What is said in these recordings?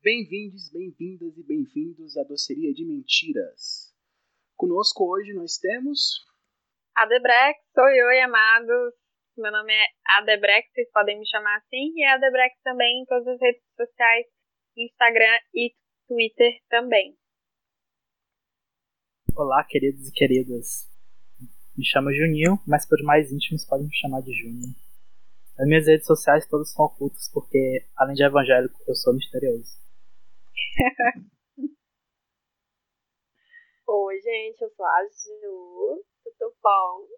Bem-vindos, bem-vindas e bem-vindos à Doceria de Mentiras. Conosco hoje nós temos. Adebrex, eu, e amados. Meu nome é Adebrex, vocês podem me chamar assim. E Adebrex também em todas as redes sociais, Instagram e Twitter também. Olá, queridos e queridas. Me chamo Juninho, mas por mais íntimos podem me chamar de Júnior. As minhas redes sociais todas são ocultas porque, além de evangélico, eu sou misterioso. Oi, gente, eu sou a Ju, tudo bom?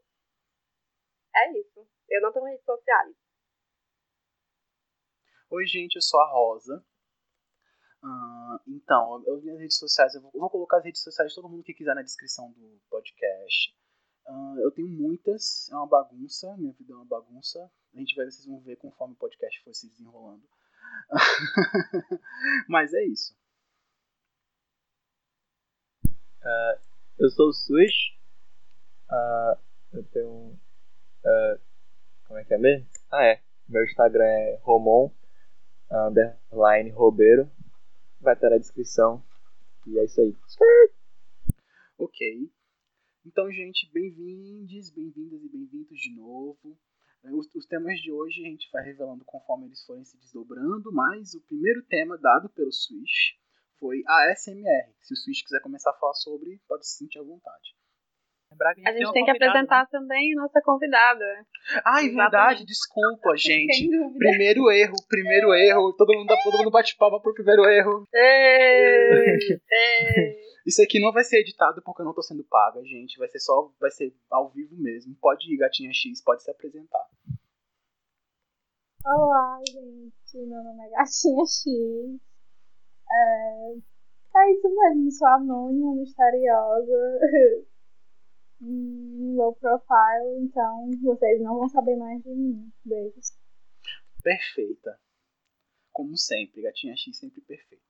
É isso. Eu não tenho redes sociais. Oi, gente, eu sou a Rosa. Uh, então, eu vi nas redes sociais, eu vou, eu vou, colocar as redes sociais de todo mundo que quiser na descrição do podcast. Uh, eu tenho muitas, é uma bagunça, minha vida é uma bagunça. A gente vai, vocês vão ver conforme o podcast for se desenrolando. Mas é isso. Uh, eu sou o Sus. Uh, eu tenho. Uh, como é que é mesmo? Ah, é. Meu Instagram é Romon underline Robeiro. Vai estar na descrição. E é isso aí. Ok. Então, gente, bem-vindos, bem-vindas e bem-vindos de novo. Os, os, temas de hoje a gente vai revelando conforme eles forem se desdobrando, mas o primeiro tema dado pelo Swish foi a SMR. Se o Swish quiser começar a falar sobre, pode se sentir à vontade. A gente, a gente tem, que apresentar também a nossa convidada. Ai, Exatamente. verdade, desculpa, gente. primeiro erro, primeiro erro. Todo mundo, todo mundo bate palma pro primeiro erro. Ei, ei. Isso aqui não vai ser editado porque eu não tô sendo paga, gente. Vai ser só, vai ser ao vivo mesmo. Pode ir, gatinha X, pode se apresentar. Olá, gente. Meu nome é Gatinha X. É, é isso mesmo, sou anônima, misteriosa, low profile, então vocês não vão saber mais de mim. Beijos. Perfeita. Como sempre, gatinha X sempre perfeita.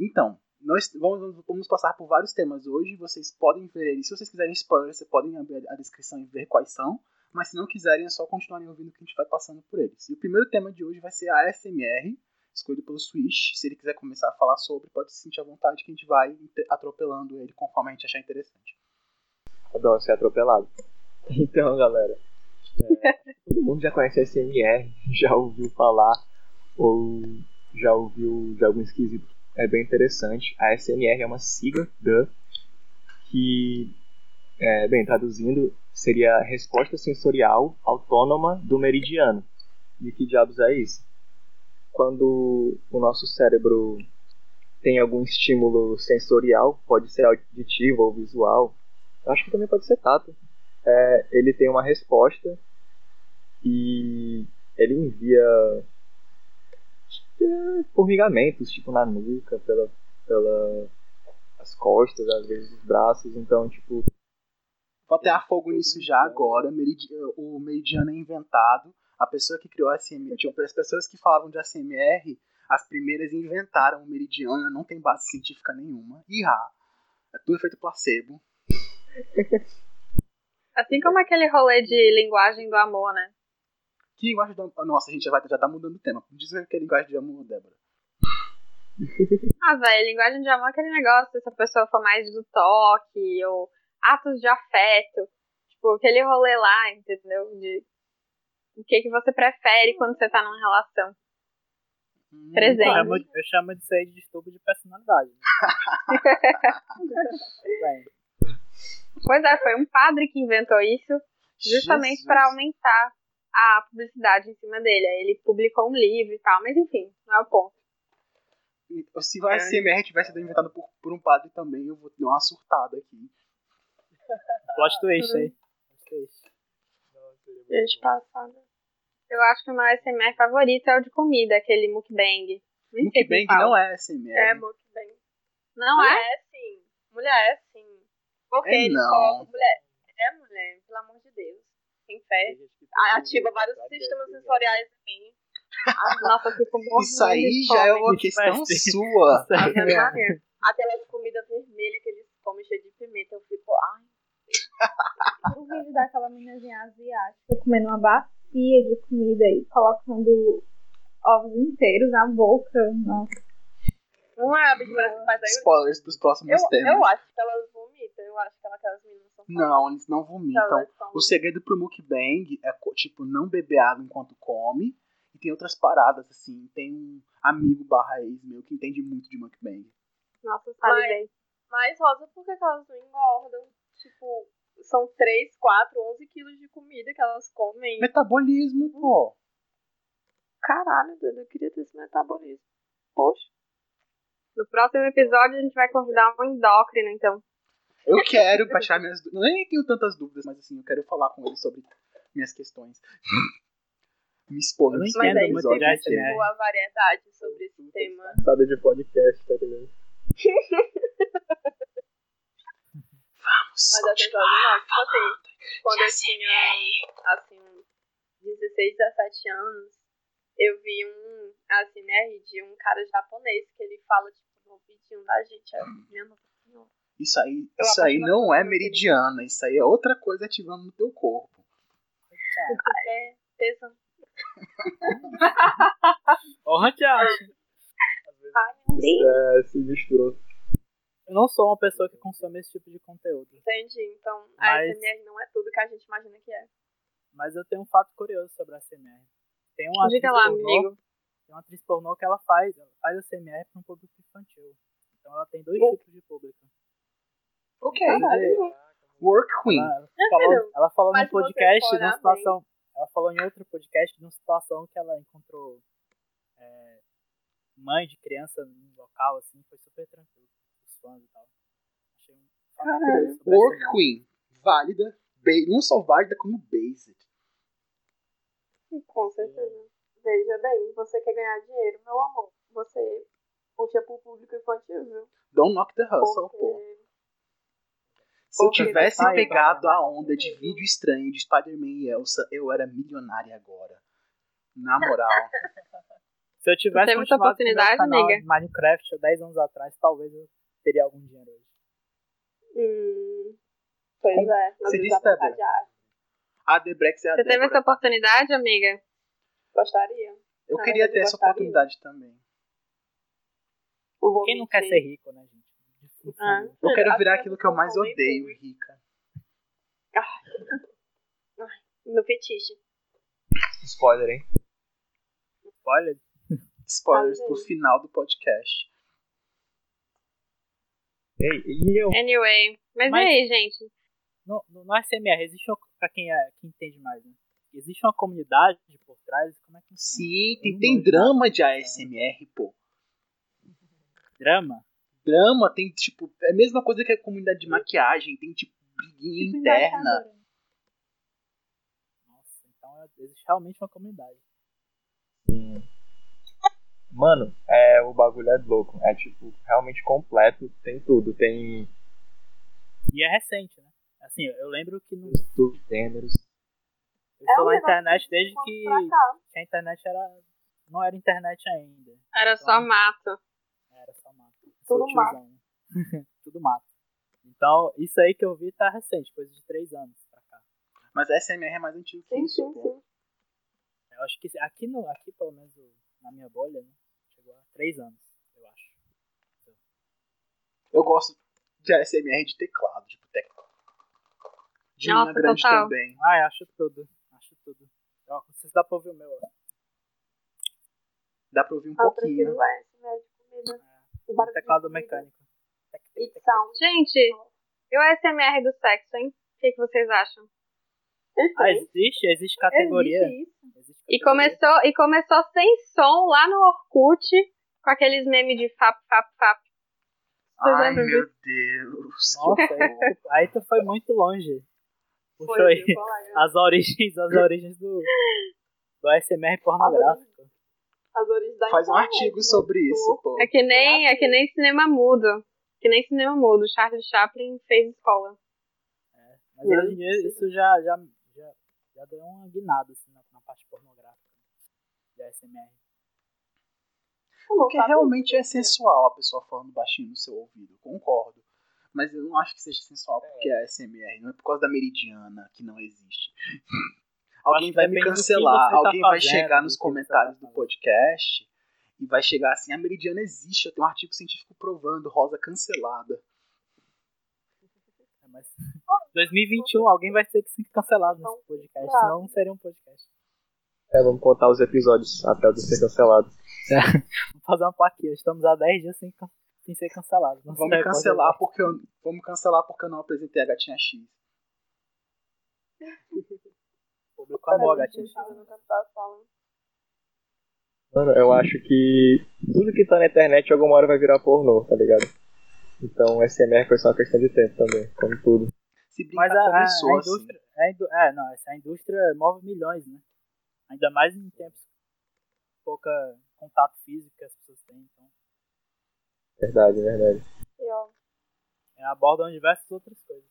Então, nós vamos, vamos passar por vários temas hoje. Vocês podem ver, se vocês quiserem spoiler, vocês podem abrir a descrição e ver quais são. Mas se não quiserem, é só continuarem ouvindo que a gente vai passando por eles. E o primeiro tema de hoje vai ser a ASMR, escolhido pelo Switch. Se ele quiser começar a falar sobre, pode se sentir à vontade que a gente vai atropelando ele conforme a gente achar interessante. Adoro ser atropelado. Então, galera, é, todo mundo já conhece a SMR, já ouviu falar ou já ouviu de algum esquisito. É bem interessante. A SMR é uma sigla da que, é, bem, traduzindo, seria resposta sensorial autônoma do meridiano. E que diabos é isso? Quando o nosso cérebro tem algum estímulo sensorial, pode ser auditivo ou visual, acho que também pode ser tato, é, ele tem uma resposta e ele envia é, formigamentos, tipo na nuca, pela, pela as costas, às vezes os braços, então tipo Vou atear fogo nisso já agora. O meridiano é inventado a pessoa que criou a ASMR, tipo, as pessoas que falavam de ASMR, as primeiras inventaram o meridiano, não tem base científica nenhuma. Irá. É tudo feito placebo. Assim como aquele rolê de linguagem do amor, né? Que linguagem do amor? Nossa, a gente já, vai, já tá mudando o tema. Diz que é linguagem de amor, Débora. ah, velho, linguagem de amor é aquele negócio, se a pessoa for mais do toque, ou atos de afeto. Tipo, aquele rolê lá, entendeu? De o que, que você prefere quando você tá numa relação. Hum, Presente. Eu chamo, eu chamo de ser de distúrbio de personalidade. Né? pois é, foi um padre que inventou isso justamente para aumentar a publicidade em cima dele. Aí ele publicou um livro e tal, mas enfim, não é o ponto. Se o ASMR tivesse sido inventado por, por um padre também, eu vou ter uma surtada aqui. Plot twist aí. Plot twist. Gente passada. Eu acho que o meu SMR favorito é o de comida, aquele mukbang. Mukbang não é SMR. É mukbang. Não é? É sim. Mulher é sim. Porque é eles colocam mulher. É mulher, pelo amor de Deus. fé. Tem gente que A- tem Ativa vários sistemas pegar. sensoriais em mim. Nossa, eu fico morrendo Isso aí já é uma questão sua. Ave Maria. Aquelas comidas vermelhas que eles comem cheio de pimenta, eu fico, ai, O vídeo daquela meninazinha asiática comendo uma bacia de comida e colocando ovos inteiros na boca. Nossa. não é a Big Brother que faz aí. Spoilers pros próximos Eu, temas. eu acho que elas vomitam, eu acho que aquelas meninas são Não, eles não vomitam. O segredo pro mukbang é, tipo, não beber água enquanto come. E tem outras paradas, assim. Tem um amigo barra ex meu que entende muito de mukbang. Nossa, sabe bem. Mas, Rosa, por que elas não engordam? Tipo, são 3, 4, 11 quilos de comida que elas comem. Metabolismo, pô. Caralho, eu queria ter esse metabolismo. Poxa. No próximo episódio a gente vai convidar um endócrino, então. Eu quero pra tirar minhas dúvidas. Eu nem tenho tantas dúvidas, mas assim, eu quero falar com ele sobre minhas questões. Me expor nesse Mas é muito episódio. ASMR. tipo, a variedade sobre esse tema. Passada de podcast, tá ligado? Vamos Mas eu tenho não, tipo assim, quando eu tinha, assim, uns 16, 17 anos, eu vi um ASMR de um cara japonês que ele fala, tipo, no ouvidinho da gente. Eu, senhora. Isso aí, Eu isso aí não é meridiana, isso aí é outra coisa ativando no teu corpo. É tesão. Porra, Thiago. Ai, meu Deus. É, se misturou. Eu não sou uma pessoa que consome esse tipo de conteúdo. Entendi. Então, a Mas- ASMR não é tudo que a gente imagina que é. Mas eu tenho um fato curioso sobre a CMR. Tem uma Diga atriz lá, pornô, amigo. Tem uma atriz pornô que ela faz, ela faz a CMR para um público infantil. Então ela tem dois Oh. tipos de público. Ok. Work Queen. Ela, ela falou, ela falou num podcast de uma situação. Ela falou em outro podcast de uma situação que ela encontrou é, mãe de criança num local, assim, foi super tranquilo. Fãs e tal. Achei um Caralho. CMR. Queen. Válida. Não só válida, como based. Com certeza. Veja bem, você quer ganhar dinheiro, meu amor. Você puxa pro público infantil, viu? Don't knock the hustle, pô. Porque Se eu tivesse pegado vai. a onda de vídeo estranho de Spider-Man e Elsa, eu era milionária agora. Na moral. Se eu tivesse meu oportunidade, canal Minecraft há 10 anos atrás, talvez eu teria algum dinheiro hoje. Hum, pois Como é, você disse, Débora? age. A Debrex é a Você teve Débora. essa oportunidade, amiga? Gostaria. Eu Ah, queria eu ter essa oportunidade também. Quem não quer ser rico, né, gente? Ah, Eu quero virar aquilo que eu mais odeio, bem. rica. Meu fetiche. Spoiler, hein? Olha, Spoilers Tá pro final do podcast. Ei, e eu? Anyway. Mas, Mas- e aí, gente? no, no, no SMR, existe uma, pra quem, é, quem entende mais, né? Existe uma comunidade por trás? Como é que? Sim, tem, tem drama de ASMR, pô. Drama? Drama tem, tipo, é a mesma coisa que a comunidade de maquiagem, tem, tipo, briguinha Tipo interna. Nossa, então é- existe realmente uma comunidade. Sim. Mano, é, o bagulho é louco. É tipo, realmente completo. Tem tudo. Tem E é recente, né? Assim, eu lembro que no, os gêneros. eu É tô na internet que desde que, que a internet era. Não era internet ainda. Era só mato. Era só mato. Tudo Sou tiozão. Tudo mato. Então, isso aí que eu vi tá recente, coisa de três anos pra cá. Mas a ASMR é mais antigo que Sim, isso, sim, pô. sim. Eu acho que aqui, no, aqui pelo menos na minha bolha, né? A três anos, eu acho. Eu gosto de ASMR de teclado, tipo, teclado. De linha Nossa, grande total. também. Ah, eu acho tudo. Acho tudo. Ó, não sei se dá pra ouvir o meu. ó. Dá pra ouvir um Ah, eu pouquinho. de comida. O de teclado mecânico. Gente, e o SMR do sexo, hein? O que, que vocês acham? Ah, existe? Existe categoria. Existe E começou, e começou sem som lá no Orkut, com aqueles memes de fap, fap, fap. Vocês Ai, meu Deus. que Nossa, aí, tu- foi muito longe. Puxou Foi, aí as origens, as origens do, do SMR pornográfico. As origens da Faz um artigo né? sobre isso, pô. É que nem, é que nem cinema mudo. Que nem cinema mudo. Charles Chaplin fez escola. Mas hoje em dia isso já, já, já deu uma guinada assim, na, na parte pornográfica de ASMR. Porque realmente é sensual a pessoa falando baixinho no seu ouvido, concordo. Mas eu não acho que seja sensual porque é ASMR, não é por causa da meridiana que não existe. alguém vai me cancelar, tá alguém vai chegar nos tá comentários do podcast e vai chegar assim: a meridiana existe, eu tenho um artigo científico provando, rosa cancelada. Mas 2021 alguém vai ter que ser cancelado nesse podcast, senão não seria um podcast. É, vamos contar os episódios até de ser cancelado. É, vamos fazer uma plaquinha, estamos há 10 dias sem, sem ser cancelados. Vamos cancelar, porque eu, vamos cancelar porque eu não apresentei a gatinha X. Amou a gatinha X. Mano, eu acho que tudo que tá na internet alguma hora vai virar pornô, tá ligado? Então SMR foi só uma questão de tempo também, como tudo. Mas a, a, a assim. indústria. Assim. A, é, não, essa indústria move milhões, né? Ainda mais em tempos pouca contato físico que as pessoas têm, então. Verdade, verdade. É, abordam diversas outras coisas.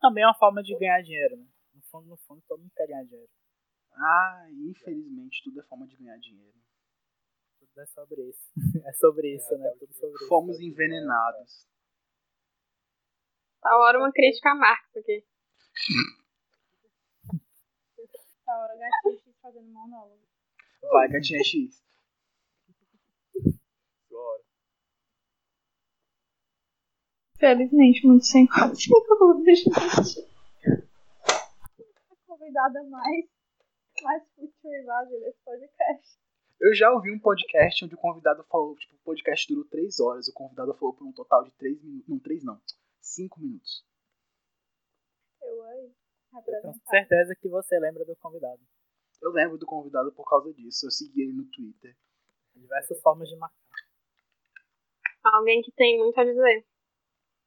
Também é uma forma de ganhar dinheiro, né? No fundo, no fundo, todo mundo quer ganhar dinheiro. Ah, infelizmente tudo é forma de ganhar dinheiro. É sobre isso. é sobre isso, é, né? Tudo sobre Fomos isso. envenenados. Tá hora uma crítica a Marx aqui. tá hora gatinha X fazendo monólogo. Vai, gatinha X. Felizmente, muito sem conteúdo. Convidada mais mais cultivado nesse podcast. Eu já ouvi um podcast onde o convidado falou, tipo, o podcast durou três horas, o convidado falou por um total de três minutos, não, três não, cinco minutos. Eu aí, eu tenho certeza que você lembra do convidado. Eu lembro do convidado por causa disso, eu segui ele no Twitter. Diversas formas de marcar. Alguém que tem muito a dizer.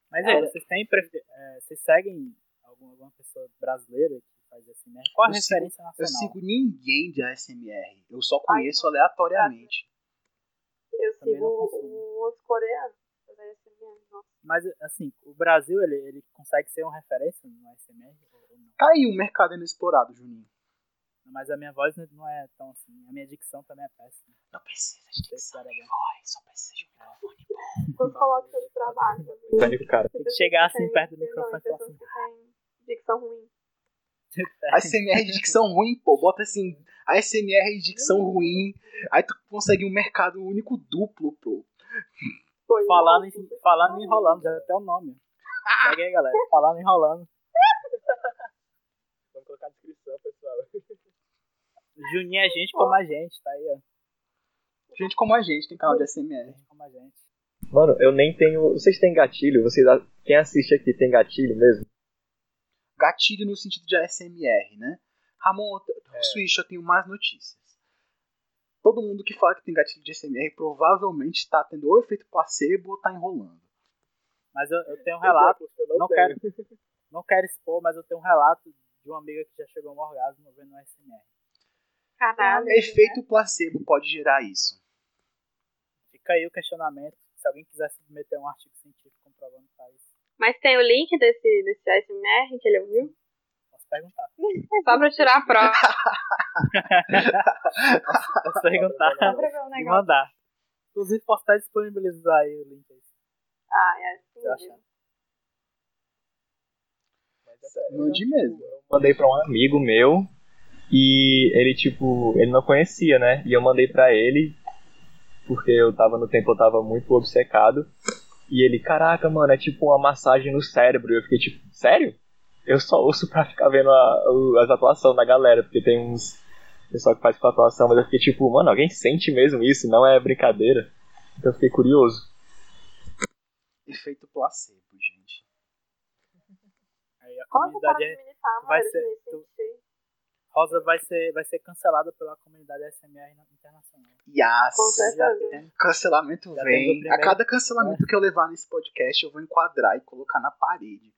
Mas é, vocês têm, é, vocês seguem alguma, alguma pessoa brasileira faz ASMR? Qual a eu referência sigo, nacional? Eu sigo ninguém de ASMR. Eu só conheço Ai, aleatoriamente. Eu sigo o outro coreano. Mas, assim, o Brasil, ele, ele consegue ser uma referência no ASMR ou não? Tá aí um mercado inexplorado, Juninho. Mas a minha voz não é tão assim. A minha dicção também é péssima. Não precisa de dicção de voz, só precisa de um microfone bom. Quando coloca seu trabalho. cara. Tem que chegar assim perto do microfone e falar assim. Dicção ruim. ASMR de dicção ruim, pô, bota assim, ASMR de dicção ruim, aí tu consegue um mercado único duplo, pô. Falando falando enrolando, já até o nome. Aí, galera. Falando enrolando. Vamos colocar a descrição, pessoal. Juninho é gente como a gente, tá aí, ó. Gente como a gente, tem canal de ASMR. Como a gente. Mano, eu nem tenho. Vocês têm gatilho? Vocês... Quem assiste aqui tem gatilho mesmo? Gatilho no sentido de ASMR, né? Ramon, é. Switch, eu tenho mais notícias. Todo mundo que fala que tem gatilho de ASMR provavelmente está tendo ou efeito placebo ou está enrolando. Mas eu, eu tenho um relato, eu não, não quero, não quero expor, mas eu tenho um relato de uma amiga que já chegou a um orgasmo vendo ASMR. Caralho. Efeito placebo pode gerar isso. Fica aí o questionamento. Se alguém quiser submeter um artigo científico comprovando que tá isso. Mas tem o link desse, desse ASMR que ele ouviu? Posso perguntar. Só pra tirar a prova. posso, perguntar um e mandar. Inclusive, posso estar disponibilizar aí o link aí. Ah, é assim. Mande mesmo. Eu mandei pra um amigo meu e ele, tipo, ele não conhecia, né? E eu mandei pra ele porque eu tava no tempo, eu tava muito obcecado. E ele, caraca, mano, é tipo uma massagem no cérebro. E eu fiquei tipo, sério? Eu só ouço pra ficar vendo a, as atuações da galera, porque tem uns pessoal que faz com atuação, mas eu fiquei tipo, mano, alguém sente mesmo isso? Não é brincadeira? Então eu fiquei curioso. Efeito placebo, gente. Aí a comunidade é, vai ser. Tu, Rosa vai ser, vai ser cancelada pela comunidade SMR internacional. Yes. Com certeza. Cancelamento Já vem. A cada cancelamento é. que eu levar nesse podcast, eu vou enquadrar e colocar na parede.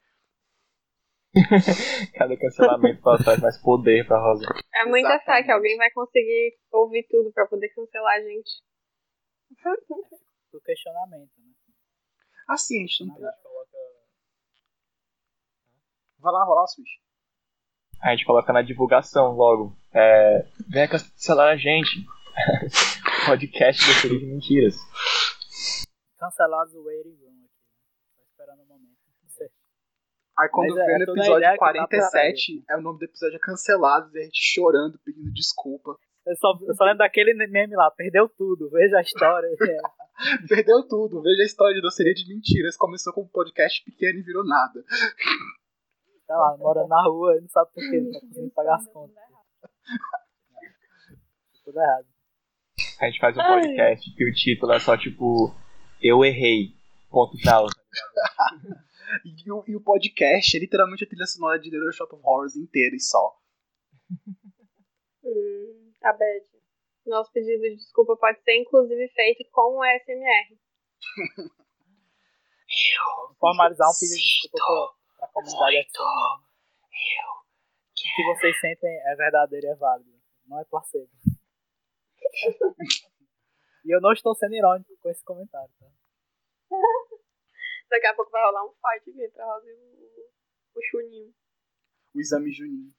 cada cancelamento faz mais poder pra Rosa. É muita fé que alguém vai conseguir ouvir tudo pra poder cancelar a gente. o questionamento, né? Assim, a gente não tem. Vai lá, vai lá, Switch. A gente coloca na divulgação logo. É, venha cancelar a gente. Podcast série de mentiras. Cancelados o waiting room aqui. Tô esperando o um momento. Aí quando Mas é, vê no toda a episódio ideia que dá pra 47, é o nome do episódio é cancelado, e a gente chorando, pedindo desculpa. Eu só, eu só lembro daquele meme lá, perdeu tudo, veja a história. É. Perdeu tudo. Veja a história de doceria de mentiras. Começou com um podcast pequeno e virou nada. Tá lá, mora na rua e não sabe por quê, não tá conseguindo pagar as contas. Tudo errado. A gente faz um podcast que o título é só tipo Eu errei. Ponto final. E o, e o podcast é literalmente a trilha sonora de The Little Shop of Horrors inteira e só. Hum, a Bad. Nosso pedido de desculpa pode ser inclusive feito com o SMR. Formalizar um pedido de desculpa pra comunidade XMR. O que vocês sentem é verdadeiro e é válido. Não é placebo. e eu não estou sendo irônico com esse comentário, tá? Daqui a pouco vai rolar um fight aqui entre a Rosa e o, o Chuninho. O exame Juninho.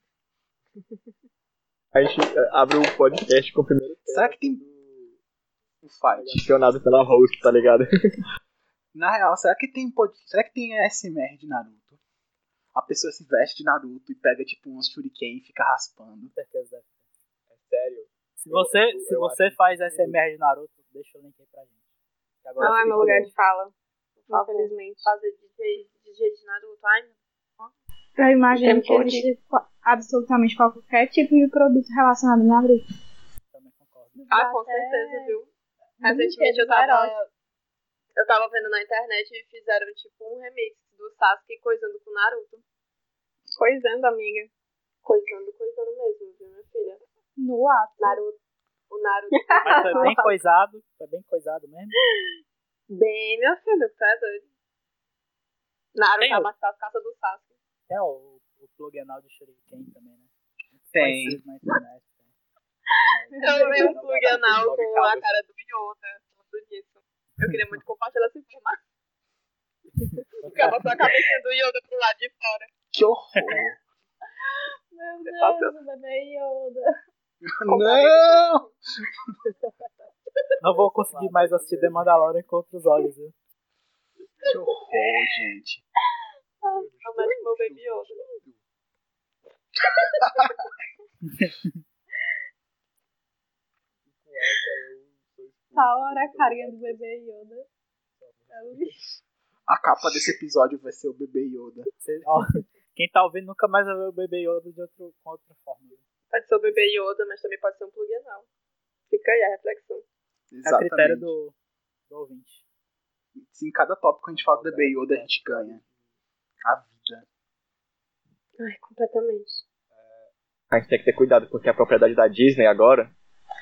A gente é, abre o podcast com o primeiro Será que tem um fight? Acionado pela host, tá ligado? Na real, será que tem pod... será que tem ASMR de Naruto? A pessoa se veste de Naruto e pega tipo uns shuriken e fica raspando. Com certeza. É sério. Se você, Eu- se eu você faz SMR de Naruto, deixa o link aí pra gente. Que agora Não é meu lugar de fala. Infelizmente. Fazer DJ, DJ de Naruto. Ai, imagino que Tempo existe absolutamente qualquer tipo de produto relacionado a Naruto. Também concordo. Ah, com certeza, viu? Recentemente eu tava. eróticos. Eu tava vendo na internet e fizeram tipo um remix do Sasuke coisando com Naruto. Coisando, amiga. Coisando, coisando mesmo, viu, minha filha? No ato. Naruto. O Naruto. Mas foi bem coisado, foi bem coisado mesmo. Bem, minha filha, tu é doido. Naruto Tem tá as caças do Sasuke. Tem o, o plug anal de Shuriken também, né? Tem. conhecido Na internet, tem. Eu vi um plug anal com a cara do Yoda. Tudo isso. Eu queria muito compartilhar essa informação. Ficava com a cabecinha do Yoda pro lado de fora. Que horror! Meu Deus, Deus, o bebê Yoda. Não! Não vou conseguir mais assistir The Mandalorian com outros olhos, viu? Que horror, gente. Eu mexo meu baby Yoda. Tá hora a carinha do bebê Yoda. É o bicho. A capa desse episódio vai ser o bebê Yoda. Quem tá ouvindo nunca mais vai ver o bebê Yoda de outro, com outra forma. viu? Pode ser o bebê Yoda, mas também pode ser um plug anal. Fica aí a reflexão. É a critério Exatamente. do, do ouvinte. Se em cada tópico a gente fala do bebê Yoda, a gente ganha. A vida. Ai, completamente. A gente tem que ter cuidado porque a propriedade da Disney agora.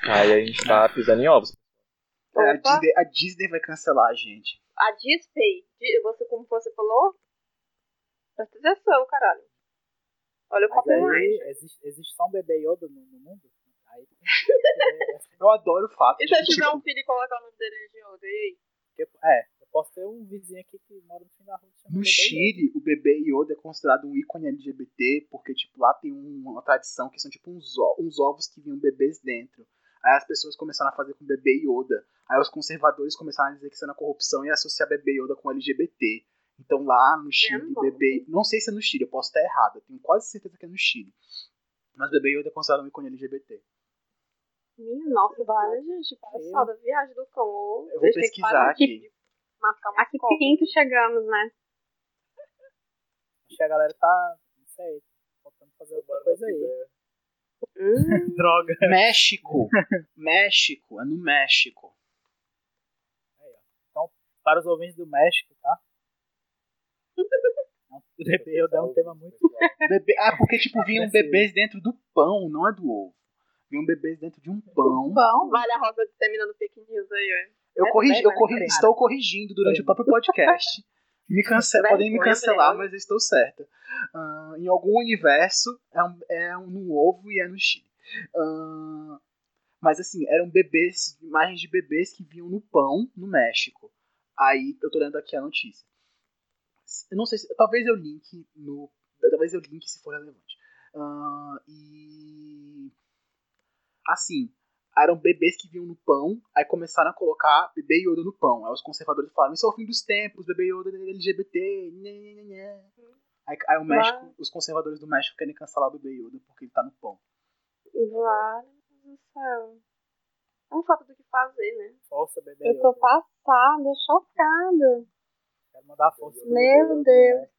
Aí a gente tá pisando em ovos. É, a. Disney, a Disney vai cancelar a gente. A Disney, Di- você, como você falou, presta atenção, caralho. Olha o copyright. existe, existe só um bebê Yoda no, no mundo? Aí Eu adoro o fato E se eu tiver tipo, um filho e colocar o nome dele de Yoda, e aí? É, eu posso ter um vizinho aqui que mora no fim da rua. que chama no Chile, o bebê Yoda é considerado um ícone LGBT, porque, tipo, lá tem um- uma tradição que são, tipo, uns, o- uns ovos que vinham bebês dentro. Aí as pessoas começaram a fazer com bebê Yoda. Aí os conservadores começaram a dizer que isso era corrupção e associar bebê Yoda com LGBT. Então lá no Chile, não. bebê... Não sei se é no Chile, eu posso estar errado. Eu tenho quase certeza que é no Chile. Mas bebê Yoda é considerado um ícone LGBT. Minha nossa, vale, gente. Passada, viagem do cão. Ou Eu vou pesquisar aqui. de Mascar uma A que copa. pinto chegamos, né? Acho que a galera tá. Não sei. Faltando fazer outra coisa aí. Hum, Droga. México! México! É no México. Para os ouvintes do México, tá? Bebê Yoda é um tema muito. Bebê... Ah, porque, tipo, vinham bebês dentro do pão, não é do ovo. Vinham bebês dentro de um pão. Bom, vale a rosa disseminando fake news aí, ó. Eu, É, corrigi, eu corri- vai. estou corrigindo durante o próprio podcast. Me cance... Podem me cancelar, vai. mas eu estou certa. Ah, em algum universo é, um, é um, no ovo e é no Chile. Ah, mas assim, eram bebês, imagens de bebês que vinham no pão no México. Aí eu tô lendo aqui a notícia. Eu não sei se. Talvez eu link no. Talvez eu link se for relevante. Uh, e. Assim, eram bebês que vinham no pão, aí começaram a colocar bebê Yoda no pão. Aí os conservadores falaram: Isso é o fim dos tempos, bebê Yoda é LGBT. Nhê, nhê, nhê. Aí, aí o México, os conservadores do México querem cancelar o bebê Yoda porque ele tá no pão. Vale do céu. É uma falta do que fazer, né? Força, bebê. Eu tô passada, chocada. Quero mandar força. pro Meu Deus. né?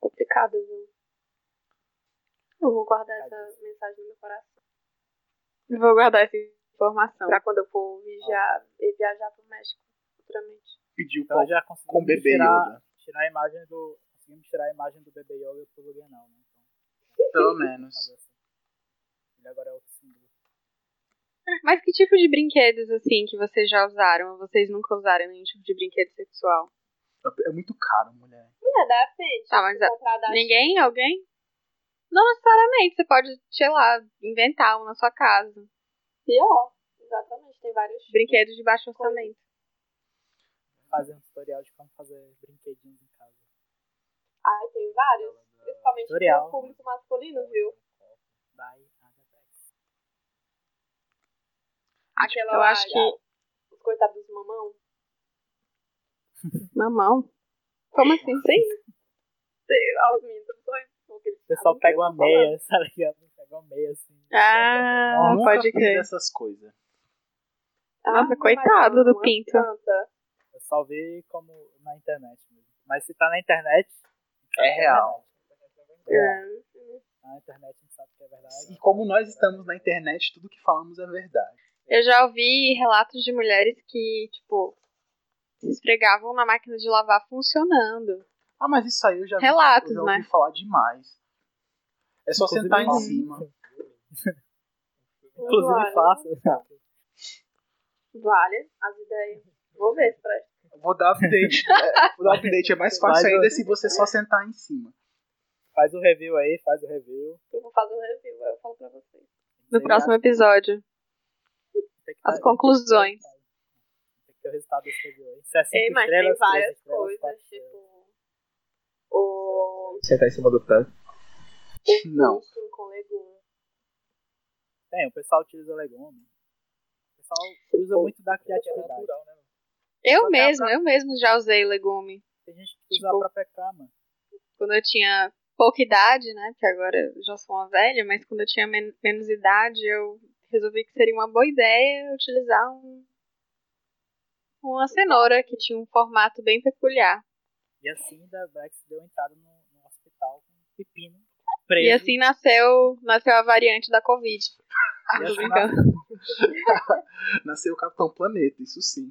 Complicado, viu? Eu vou guardar essa mensagem no meu coração. Vou guardar essa informação. Pra quando eu for viajar, viajar pro México futuramente. Pediu Então já com bebê tirar, Yoda. tirar a imagem do. Conseguimos tirar a imagem do bebê Yoda pro lugar não, né? Então, Pelo menos. assim. Ele agora é outro símbolo. Mas que tipo de brinquedos, assim, que vocês já usaram? Ou vocês nunca usaram nenhum tipo de brinquedo sexual? É muito caro, mulher. Mulher, depende. Tá, mas Se comprar da Ninguém? Alguém? Não necessariamente. Você pode, sei lá, inventar um na sua casa. Pior. Exatamente. Tem vários. Brinquedos de baixo orçamento. Fazer um tutorial de como fazer brinquedinhos em casa. Ai, tem vários. Principalmente Tutorial. pro público masculino, viu? Aquela Eu lá, acho que- Os coitados dos mamão. Mamão? Como assim? Sim. Tem- ah, Os meninos O pessoal pega uma eu meia, sabe ligado? Pega uma meia assim. Ah, Nunca pode crer. essas coisas. Nossa, mas coitado do pinto. santa. Eu só vi como na internet mesmo. Mas se tá na internet. É real. É. É. Na internet a gente sabe que é verdade. E como nós estamos na internet, tudo que falamos é verdade. Eu já ouvi relatos de mulheres que, tipo, se esfregavam na máquina de lavar funcionando. Ah, mas isso aí eu já, vi- Relatos, eu já ouvi né? falar demais. É só Inclusive, sentar em cima. Inclusive Vale. faço. Vale as ideias. Vou ver se presta. Vou dar update. né? Vou dar update. É mais fácil ainda se você só sentar em cima. Faz o review aí, faz o review. Eu vou fazer um review, aí eu falo pra vocês. No Sei próximo lá, episódio. As tá- conclusões. Tem que ter o resultado desse é mas tem várias coisas, tipo. O. Sentar em cima do tanque. Não. com legumes. Tem, o pessoal utiliza legume. O pessoal usa muito da criatividade. Eu Botar mesmo, pra- eu mesmo já usei legume. Tem gente que usa Tipo- a própria cama. Quando eu tinha pouca idade, né? Porque agora eu já sou uma velha, mas quando eu tinha men- menos idade, eu resolvi que seria uma boa ideia utilizar um, uma cenoura que tinha um formato bem peculiar. E assim da Bex deu entrada no, no hospital com um pepino preso. E assim nasceu, nasceu a variante da Covid. Assim. Nasceu o Capitão Planeta, isso sim.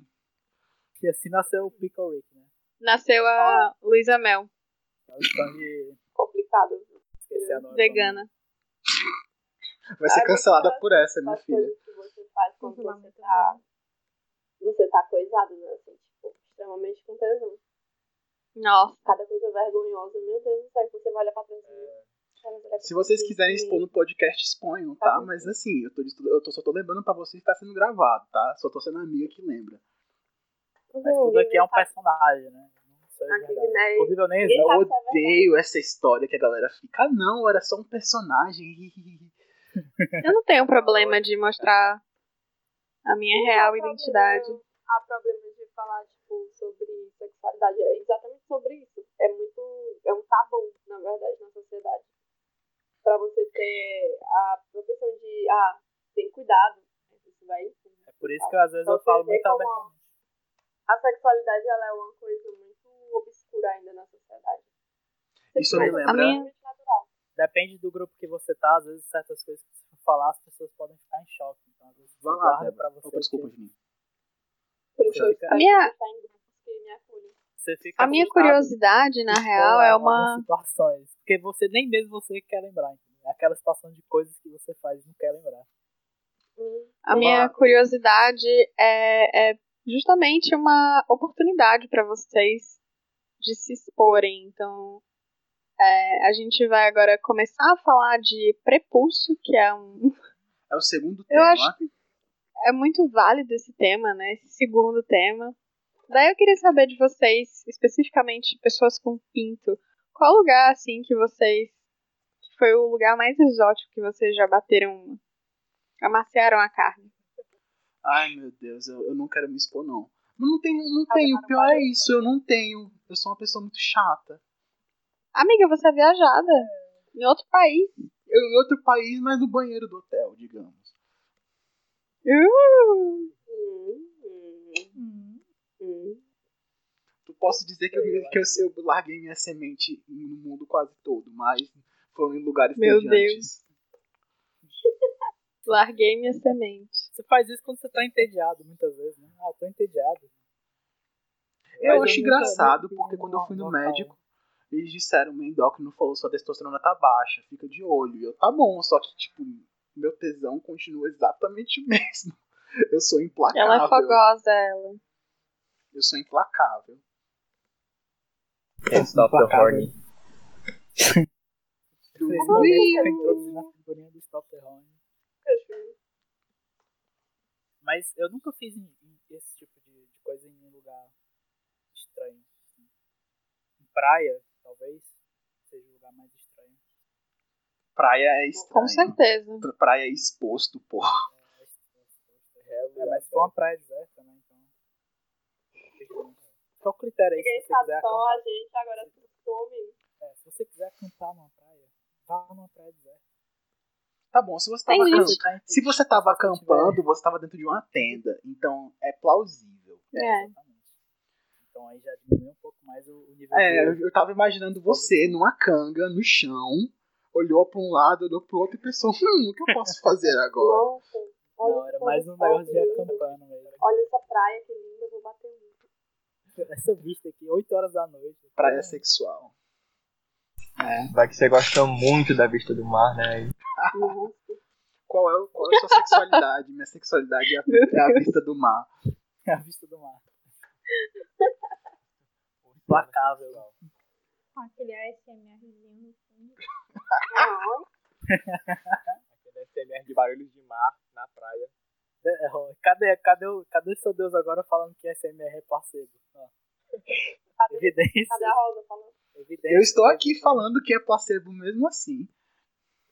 e assim nasceu o Pickle Rick, né? Nasceu a Luísa Mel, É o stand de Complicado. viu? esquecer a nova. vegana. Vai ser cancelada por essa, minha filha. que você faz quando você tá. Você tá coisado, né? Assim, tipo, extremamente com tesão. Nossa. Cada coisa vergonhosa, meu Deus do céu, que você vai olhar pra trás. e- Se vocês quiserem expor no podcast, exponham, tá? Mas assim, eu, tô, eu tô- só tô lembrando pra vocês que tá sendo gravado, tá? Só tô sendo a amiga que lembra. Mas tudo aqui é um personagem, né? Né? Inclusive eu nem Eu é odeio essa história que a galera fica. Ah, não, era só um personagem. Eu não tenho problema de mostrar a minha real identidade. Há problema de falar, tipo, sobre sexualidade. É exatamente sobre isso. É muito. É um tabu, na verdade, na sociedade. Pra você ter a profissão de. Ah, tem cuidado. Isso vai. É por isso que às vezes eu Pra falo muito abertamente. A sexualidade, ela é uma coisa muito obscura ainda na sociedade. Isso me é lembra- A minha- totalmente natural. Depende do grupo que você tá, às vezes certas coisas que você falar, as pessoas podem ficar em choque. Então, às vezes Vai lá, guarda pra você. Opa, desculpa, Juninho. Por isso Você eu fica- A minha- estar em grupos que me acolhem. Você fica A minha curiosidade, na real, é uma. situações. Porque você nem mesmo você quer lembrar, entendeu? É aquela situação de coisas que você faz e não quer lembrar. A minha curiosidade é, é justamente uma oportunidade para vocês de se exporem. Então, é, a gente vai agora começar a falar de prepúcio, que é um. É o segundo Eu tema. acho que é muito válido esse tema, né? Esse segundo tema. Daí eu queria saber de vocês, especificamente pessoas com pinto, qual lugar assim que vocês foi o lugar mais exótico que vocês já bateram? Amaciaram a carne. Ai, meu Deus, eu, eu não quero me expor, não. Não tenho, não tenho. O pior é isso, eu não tenho. Eu sou uma pessoa muito chata. Amiga, você é viajada. Em outro país. Eu em outro país, mas no banheiro do hotel, digamos. Uh, Tu posso dizer que eu, que eu, eu larguei minha semente no mundo quase todo, mas foram em lugares Meu entediantes. larguei minha semente. Você faz isso quando você tá entediado, muitas vezes, né? Ah, eu tô entediado. Eu Mas acho engraçado, porque quando eu fui no uma médico, eles disseram, meu endócrino falou, sua testosterona tá baixa, fica de olho. E eu, tá bom, só que, tipo, meu tesão continua exatamente o mesmo. Eu sou implacável. Ela é fogosa, ela. Eu sou implacável. Stop the horny. Figurinha do Stop the Horn. Mas eu nunca fiz esse tipo de, de coisa em um lugar estranho. assim. Em praia, talvez, seja o lugar mais estranho. Praia é estranho. Com certeza. Pra- Praia é exposto, pô. É, mas se for uma praia deserta, né? Então. Qual critério aí se você sabe quiser só acampar? a gente, agora tu some. É, se você quiser acampar numa praia, vá numa praia deserta. Tá bom, se você tava, Tem acam- isso. tá se você tava acampando, você tava dentro de uma tenda. Então é plausível. É. Exatamente. Então aí já diminui um pouco mais o, o nível É, eu, de... eu tava imaginando você numa canga, no chão, olhou pra um lado, olhou pro outro e pensou, hum, o que eu posso fazer agora? Nossa, olha Não, era mais um negócio de acampando mesmo. Olha essa praia que linda, eu vou bater muito. Essa vista aqui, 8 horas da noite. Praia sexual. Vai que você gosta muito da vista do mar, né? Nossa. Qual é, o- qual é a sua sexualidade? Minha sexualidade é a, é a vista do mar. É a vista do mar. Implacável. Com aquele ASMRzinho no fundo. Aquele SMR de barulhos de mar na praia. É, ó, cadê, cadê, o, cadê seu Deus agora falando que SMR é placebo? Ó. Evidência. cadê a Rosa falando? evidência Eu estou aqui falando que é placebo mesmo assim.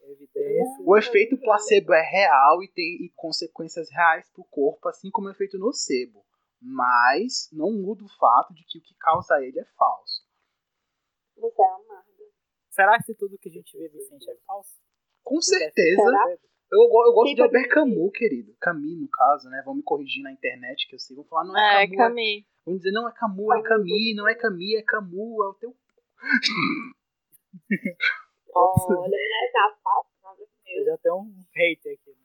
Evidência. O efeito placebo é real e tem e consequências reais pro corpo, assim como o efeito nocebo. Mas não muda o fato de que o que causa ele é falso. Você é amarga. Será que se tudo que a gente vê Vicente é falso? Com certeza. Será? Eu, eu gosto Quem de Albert Camus, querido. Camus, no caso, né? Vão me corrigir na internet, que eu sei. Vão falar, não é, É, Camus. é- Camille. Vão dizer, não é Camus, é Camus, não é Camus, é Camus, é o teu. Olha, né? Tá falso, meu Eu já tenho um hater aqui. Né?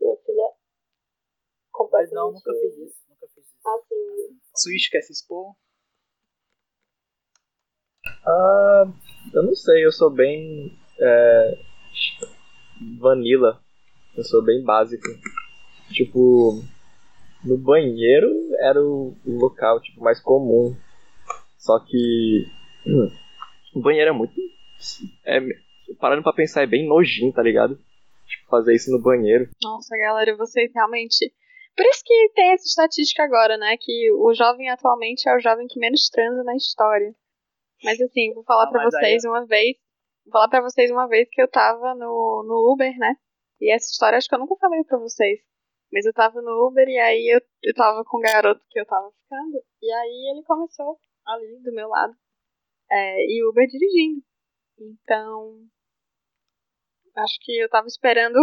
Minha filha. Mas não, nunca fiz completamente isso. Nunca fiz isso. Assim, Switch quer se expor? Ah, eu não sei, eu sou bem. É, vanilla. Eu sou bem básico. Tipo, no banheiro era o, o local tipo, mais comum. Só que. hum, o banheiro é muito. É, parando pra pensar, é bem nojinho, tá ligado? Tipo, fazer isso no banheiro. Nossa, galera, vocês realmente. Por isso que tem essa estatística agora, né? Que o jovem atualmente é o jovem que menos transa na história. Mas assim, vou falar Ah, pra mas aí- vocês uma vez. Vou falar pra vocês uma vez que eu tava no, no Uber, né? E essa história acho que eu nunca falei pra vocês. Mas eu tava no Uber e aí eu, eu tava com um garoto que eu tava ficando. E aí ele começou ali do meu lado. É, e o Uber dirigindo. Então. Acho que eu tava esperando.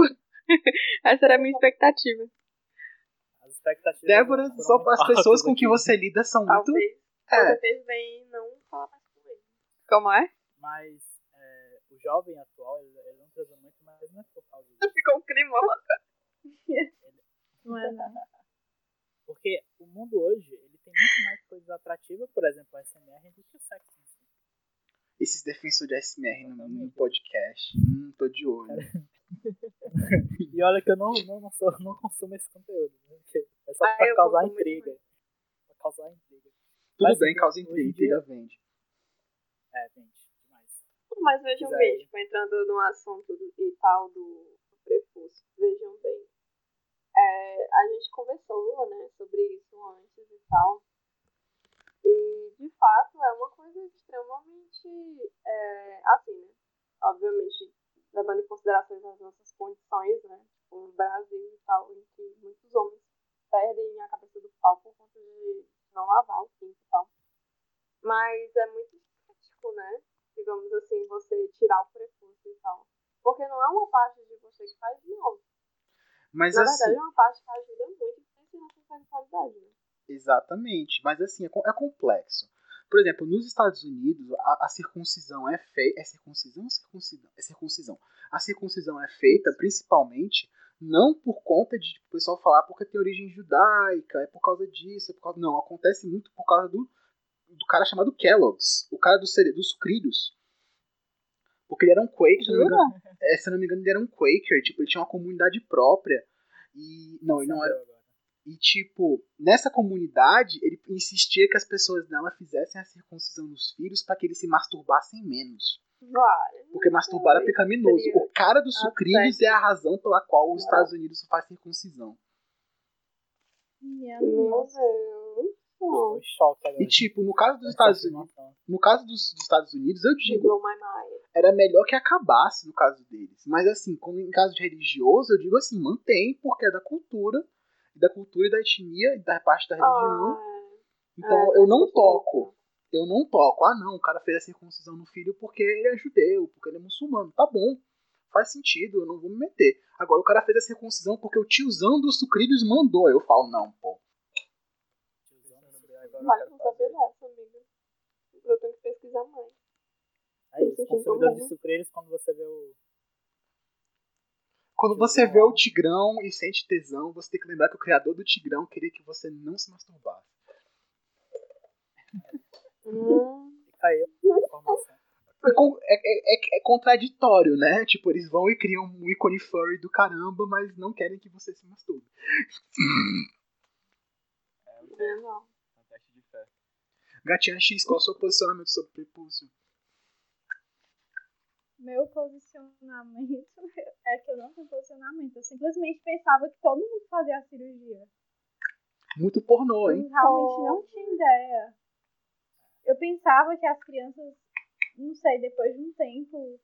Essa era a minha expectativa. As expectativas. Débora, foram só muito as pessoas com que aqui. você lida são muito. talvez É. você fez bem em não falar mais com ele. Como é? Mas é, o jovem atual, ele, ele não transa muito, mas não é por causa disso. Ficou um climão. Não é não. Porque o mundo hoje, ele tem muito mais coisas atrativas, por exemplo, o SMR, do que o sexo. Esses defensores de SMR no, no podcast. Hum, tô de olho. E olha que eu não, não, não, sou, não consumo esse conteúdo. Só Ah, pra causar intriga. Pra causar intriga. Tudo Mas, bem, assim, causa intriga, dia- intriga vende. É, gente, demais. Mas vejam Quiser bem, tipo, entrando no assunto do- e tal do, prefúcio, vejam bem. É, a gente conversou, né, sobre isso antes e tal. E, de fato, é uma coisa extremamente é, assim, né? Obviamente, levando em consideração as nossas condições, né? Tipo, no Brasil e tal, em que muitos homens perdem a cabeça do pau por conta de não lavar o pinto e tal. Mas é muito prático, né? Digamos assim, você tirar o prepúcio e tal. Porque não é uma parte de você que faz mal. Mas Na assim, verdade, é uma parte que ajuda muito em na sexualidade, né? exatamente. Mas assim, é, é complexo. Por exemplo, nos Estados Unidos, a, a circuncisão é feita. É circuncisão ou circuncisão? É circuncisão. A circuncisão é feita principalmente não por conta de tipo, o pessoal falar porque tem origem judaica, é por causa disso, é por causa... não, acontece muito por causa do, do cara chamado Kellogg's, o cara do cere- dos sucrilhos. Porque ele era um Quaker, se não me engano, é, se eu não me engano, ele era um Quaker, tipo, ele tinha uma comunidade própria. E. Não, ele não era. E, tipo, nessa comunidade, ele insistia que as pessoas dela fizessem a circuncisão dos filhos para que eles se masturbassem menos. Vale. Porque masturbar é pecaminoso. O cara dos Ah, sucrilhos é a razão pela qual os. Estados Unidos faz circuncisão. Minha Meu. Deus. Foi choque agora. E, tipo, no caso dos Estados Unidos, no caso dos, dos Estados Unidos, eu digo, era melhor que acabasse no caso deles. Mas assim, quando em caso de religioso, eu digo assim, mantém, porque é da cultura, da cultura e da etnia, e da parte da religião. Ah, Então é, eu não toco. Eu não toco. Ah, não, o cara fez a circuncisão no filho porque ele é judeu, porque ele é muçulmano. Tá bom. Faz sentido, eu não vou me meter. Agora o cara fez a circuncisão porque o tiozão dos sucrilhos mandou. Eu falo, não, pô. Quero não saber fazer. dessa, amiga. Eu tenho que pesquisar mais. Isso, Sentindo consumidor de sucrilhos quando você vê o. Quando você vê o Tigrão e sente tesão, você tem que lembrar que o criador do Tigrão queria que você não se masturbasse. Hum, aí. É, é- é- contraditório, né? Tipo, eles vão e criam um ícone furry do caramba, mas não querem que você se masturbe. É não. é teste de fé. Gatinha X, qual é o seu posicionamento sobre prepúcio? Meu posicionamento é que eu não tenho posicionamento. Eu simplesmente pensava que todo mundo fazia a cirurgia. Muito pornô, Eu hein? realmente não tinha ideia. Eu pensava que as crianças, não sei, depois de um tempo,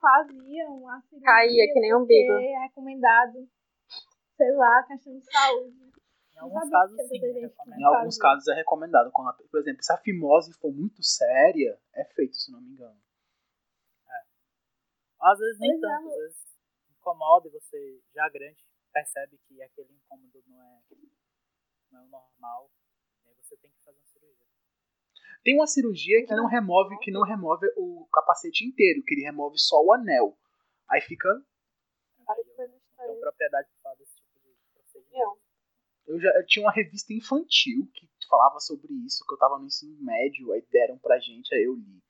faziam a cirurgia. Caía que nem um umbigo. É recomendado, sei lá, questão de saúde. Em alguns casos, sim, é. Em alguns casos é recomendado. Quando, a- por exemplo, se a fimose for muito séria, é feito, se não me engano. Às vezes nem Pois é, tanto, às vezes incomoda e você, já grande, percebe que aquele incômodo não é, não é o normal. E aí você tem que fazer uma cirurgia. Tem uma cirurgia que não remove, que não remove o capacete inteiro, que ele remove só o anel. Aí fica. Então, estranha. propriedade para falar desse tipo de procedimento. Eu. Eu já eu tinha uma revista infantil que falava sobre isso, que eu tava no ensino médio, aí deram pra gente, aí eu li.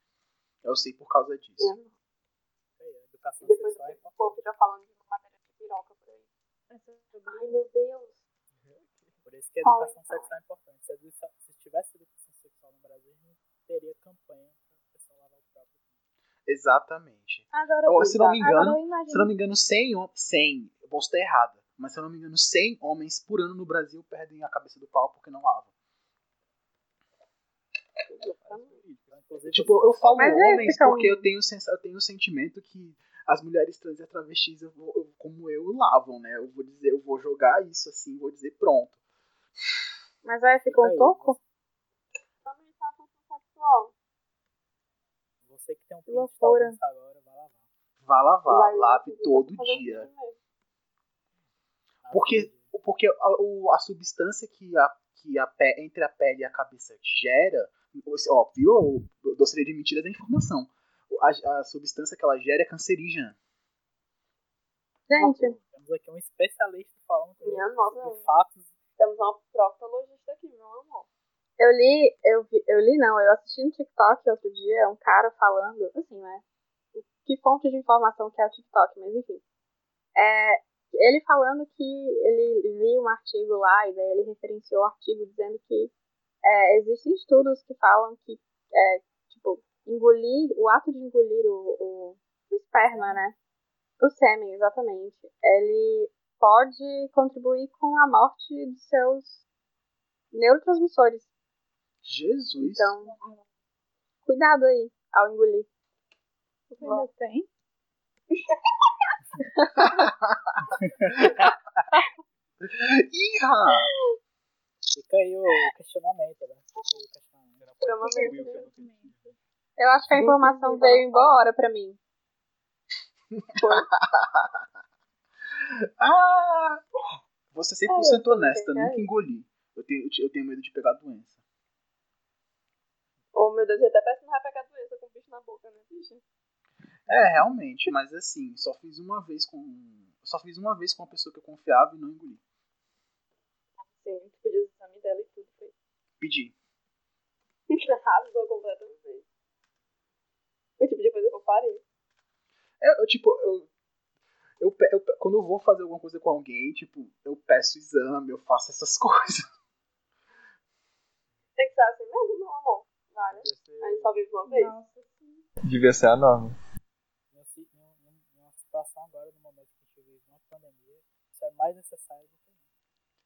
Eu sei por causa disso. É, educação Depois sexual é o povo fica falando de uma matéria de piroca por aí. Ai, meu Deus. Por isso que a educação então? sexual é importante. Se, se tivesse educação sexual no Brasil, não teria campanha para lavar o próprio. Exatamente. Agora, se não me engano, se não me engano, 100, hom- 100, eu posso estar errada, mas se eu não me engano, 100 homens por ano no Brasil perdem a cabeça do pau porque não lavam. Tipo, eu falo Mas é, homens um- porque eu tenho, eu tenho o sentimento que as mulheres trans e travestis, eu vou- eu- como eu, lavam, né? Eu vou dizer, eu vou jogar isso assim, vou dizer pronto. Mas aí fica um Aí, toco? Também tá sexual. Você que tem um pinto agora, vai lavar. Vá lavar, Vai, lave todo dia. Porque, porque a, o- a substância que, a, que a pe- entre a pele e a cabeça gera, ó, viu? O doceria de mentiras é informação. A, a substância que ela gera é cancerígena. Gente, Temos aqui um especialista falando Minha nossa. sobre fatos. Temos uma proctologista aqui, meu amor. eu li, eu, vi- eu li não, eu assisti no TikTok outro dia, um cara falando, assim, né? Que fonte de informação que é o TikTok, mas enfim. É, ele falando que ele viu um artigo lá, e daí ele referenciou o artigo dizendo que é, existem estudos que falam que, é, tipo, engolir, o ato de engolir o, o, o esperma, né? O sêmen, exatamente. Ele pode contribuir com a morte dos seus neurotransmissores. Jesus. Então, cuidado aí ao engolir. Você ainda tem? Iha! Fica aí o questionamento, né? Fica aí o questionamento. Provavelmente. Eu acho que a informação veio embora pra mim. Ah! Vou ser 100% É, eu honesta, nunca engoli. Eu tenho, eu tenho medo de pegar doença. Oh, meu Deus, eu até parece que não vai pegar doença com o bicho na boca, né, bicho? É, realmente, mas assim, só fiz uma vez com. Só fiz uma vez com uma pessoa que eu confiava e não engoli. Sim, tu pediu exame dela e tudo, foi. Pedi. Arrasou completamente. O tipo de coisa que eu faria. Eu, eu, tipo, eu, eu, eu Quando eu vou fazer alguma coisa com alguém, tipo, eu peço exame, eu faço essas coisas. Tem que ser assim mesmo, meu amor. Vai, né? A gente só vive uma vez. Nossa. Devia ser a norma. Numa si- num- num- numa situação agora, no momento que a gente vive uma pandemia, isso é mais necessário do.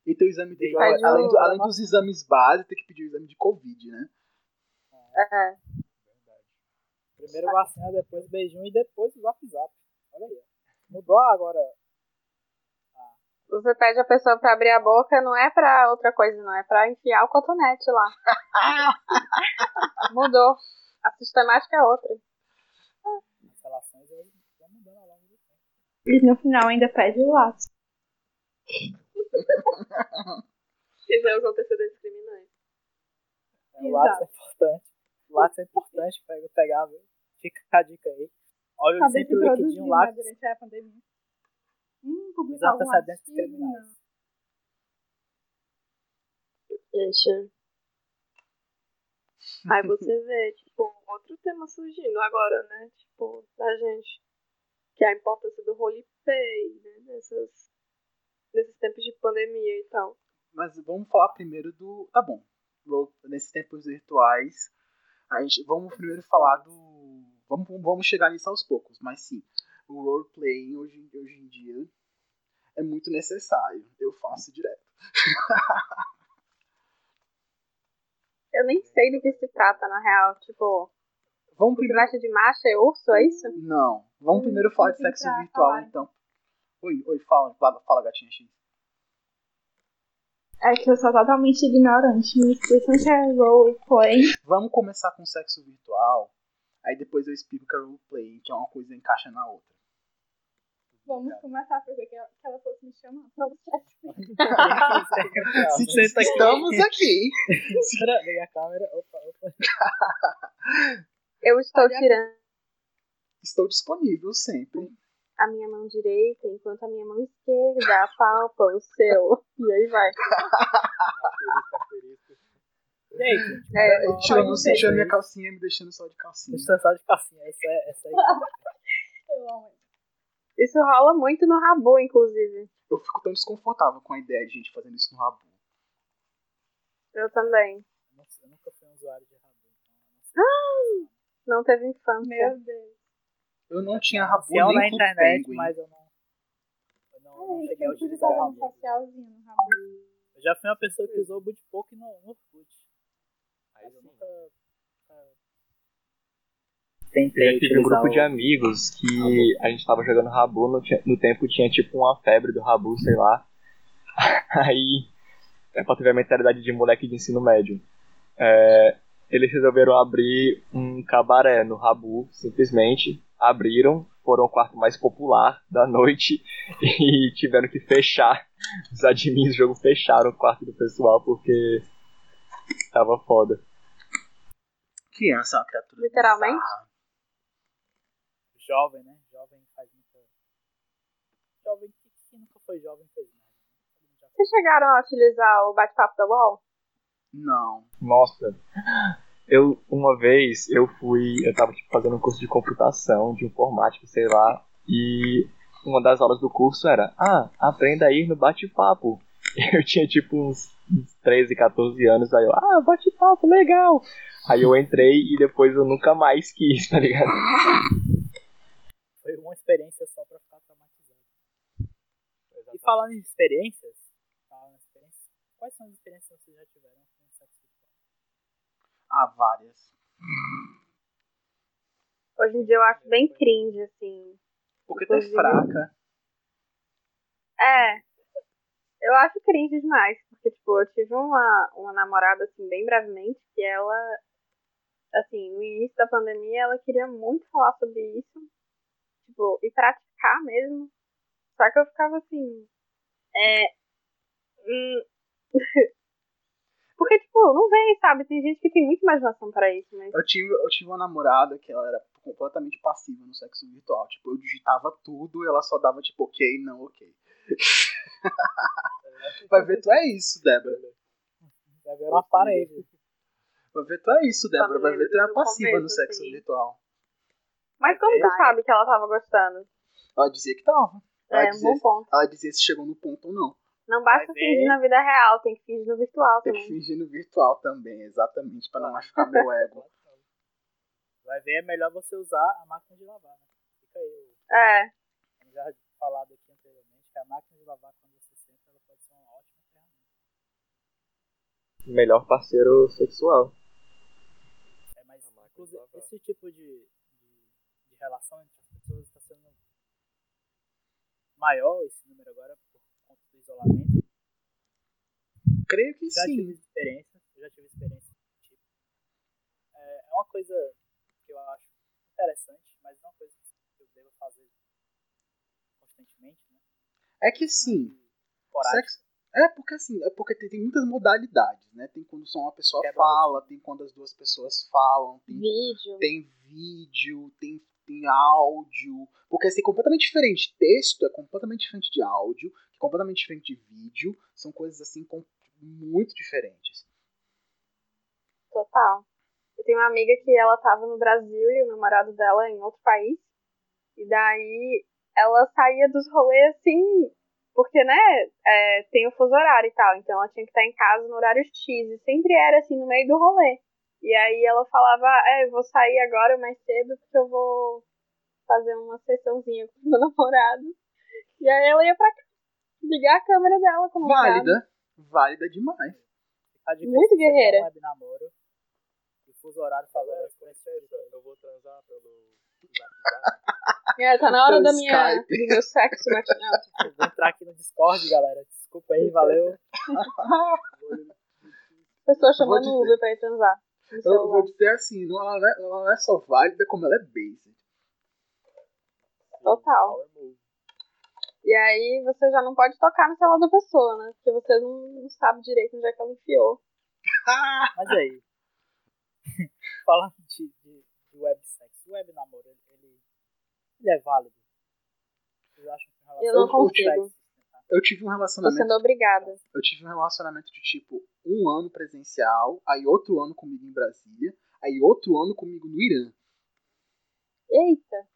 E teu exame tem que, o- além, do- além dos exames básicos, tem que pedir o exame de Covid, né? É. Primeiro vacina, depois beijinho e depois o zap zap. Olha aí. ó. Mudou agora. Você pede a pessoa pra abrir a boca, não é pra outra coisa, não. É pra enfiar o cotonete lá. Mudou. A sistemática é outra. As relações vão mudando ao longo do tempo. E no final ainda pede o laço. Isso é os antecedentes criminais. É, o lápis é importante. O lápis é importante pega, pegar, viu? Fica a dica aí. Olha Saber sempre se o liquidinho lápis. durante a pandemia. Hum, Os publicar algum antecedentes artigo, criminais. Gente. Aí você vê, tipo, outro tema surgindo agora, né? Tipo, da gente. Que é a importância do roleplay, né? Nessas, nesses tempos de pandemia e tal. Mas vamos falar primeiro do. Tá bom. Nesses tempos virtuais, a gente, vamos primeiro falar do. Vamos, vamos chegar nisso aos poucos, mas sim, o roleplaying hoje, hoje em dia é muito necessário. Eu faço direto. Eu nem sei do que se trata, na real. Tipo, Vamos você primeiro. de macho e urso, é isso? Não, vamos primeiro falar de sexo virtual, falar. então. Oi, oi, fala, fala, fala gatinha X. É que eu sou totalmente ignorante. Me explicam que é roleplay. Vamos começar com sexo virtual, aí depois eu explico que é roleplaying, que é uma coisa encaixa na outra. Vamos começar, porque que ela, que ela fosse me chamar pra você. Se Senta aqui. Estamos aqui. Liga a câmera. Opa, opa. Eu estou Olha- tirando Estou disponível sempre. A minha mão direita enquanto a minha mão esquerda apalpa o seu. E aí vai. Gente? É, tirando, pode você ser. tirando minha calcinha e me deixando só de calcinha. Deixa eu só de calcinha. Essa é, essa aí. Eu amo. isso rola muito no Rabu, inclusive. Eu fico tão desconfortável com a ideia de gente fazendo isso no rabo. Eu também. Eu não- eu nunca fui um usuário de rabo. Então eu não sei. Não teve infância. Meu Deus. Eu não tinha rabo Nasceu nem na internet, Penguin. mas eu não. Eu não, não cheguei a utilizar o um rabo. Eu já fui uma pessoa que usou o Bootpoke no, Orkut. Mas eu nunca. nunca Tentei Eu tive um grupo de amigos que a gente tava jogando Rabu, no, no tempo tinha tipo uma febre do Rabu, sei lá. Aí, é pra ter a mentalidade de moleque de ensino médio. É, eles resolveram abrir um cabaré no Rabu, simplesmente. Abriram, foram o quarto mais popular da noite e tiveram que fechar. Os admins do jogo fecharam o quarto do pessoal porque tava foda. Criança é uma criatura. Literalmente? bizarra. Jovem, né? Jovem faz muita. Jovem que, que nunca foi jovem fez nada. Vocês chegaram a utilizar o bate-papo da UOL? Não. Nossa, eu uma vez eu fui, eu tava tipo, fazendo um curso de computação, de informática, sei lá, e uma das aulas do curso era, ah, aprenda a ir no bate-papo. Eu tinha tipo uns, uns 13, 14 anos, aí eu, ah, bate-papo, legal. Aí eu entrei e depois eu nunca mais quis, tá ligado? Foi uma experiência só pra ficar traumatizado. E falando em experiências, falando em experiências, quais são as experiências que vocês já tiveram? Há várias. Hoje em dia eu acho bem cringe, assim. Porque tu é fraca. É. Eu acho cringe demais. Porque, tipo, eu tive uma, uma namorada, assim, bem brevemente, que ela, assim, no início da pandemia, ela queria muito falar sobre isso. Tipo, e praticar mesmo. Só que eu ficava assim. É. Hum, porque, tipo, não vem, sabe? Tem gente que tem muita imaginação para isso, mas. Eu tive, eu tive uma namorada que ela era completamente passiva no sexo virtual. Tipo, eu digitava tudo e ela só dava, tipo, ok, não, ok. Vai ver, tu é isso, Débora. Vai ver uma parede. Vai ver, tu é isso, Débora. Vai ver, tu é passiva no sexo sim. virtual. Mas como tu sabe que ela tava gostando? Ela dizia que tava. Ela, É, um dizia, bom ponto. ela dizia se chegou no ponto ou não. Não basta ver. fingir na vida real, tem que fingir no virtual Tem que também. fingir no virtual também, exatamente, pra não machucar meu ego. Vai ver, é melhor você usar a máquina de lavar, né? Fica aí, É, eu já falado aqui anteriormente, que a máquina de lavar, quando você senta, ela pode ser uma ótima ferramenta. Melhor parceiro sexual. É, mas, esse tipo de, de, de relação entre as pessoas está sendo maior, esse número agora, isolamento. Creio que Já tive sim. experiência, eu já tive experiência tipo. É, é uma coisa que eu acho interessante, mas não é uma coisa que eu devo fazer constantemente, né? É que sim. Coragem. Sexo. É porque assim, é porque tem, tem muitas modalidades, né? Tem quando só uma pessoa Quebra fala, tem quando as duas pessoas falam, tem, vídeo. tem vídeo, tem, tem áudio. Porque assim, é completamente diferente. Texto é completamente diferente de áudio, completamente diferente de vídeo. São coisas assim muito diferentes. Total. Eu tenho uma amiga que ela tava no Brasil e o namorado dela em outro país. E daí ela saía dos rolês assim, porque, né, é, tem o fuso horário e tal. Então ela tinha que estar em casa no horário X. E sempre era assim, no meio do rolê. E aí ela falava, é, eu vou sair agora mais cedo porque eu vou fazer uma sessãozinha com o meu namorado. E aí ela ia pra ligar a câmera dela com o namorado. Válida. Válida demais. Muito guerreira. Um web namoro, e o fuso horário falando as coisas. Eu vou transar pelo. É, tá na hora da minha, Skype. do meu sexo matinal. Eu Vou entrar aqui no Discord, galera. Desculpa aí, valeu. Pessoa chamando o Uber pra ir transar. Eu vou dizer assim, não, ela, não é, ela não é só válida, como ela é basic. Total. E aí você já não pode tocar no celular da pessoa, né? Porque você não, sabe direito onde é que ela enfiou. Mas aí, falando de, de, de websex, o web namoro, ele, ele, é válido? Vocês acham que relação Eu não consigo. tá? Eu tive um Tô relacionamento. sendo obrigada. Eu tive um relacionamento de tipo um ano presencial, aí outro ano comigo em Brasília, aí outro ano comigo no Irã. Eita.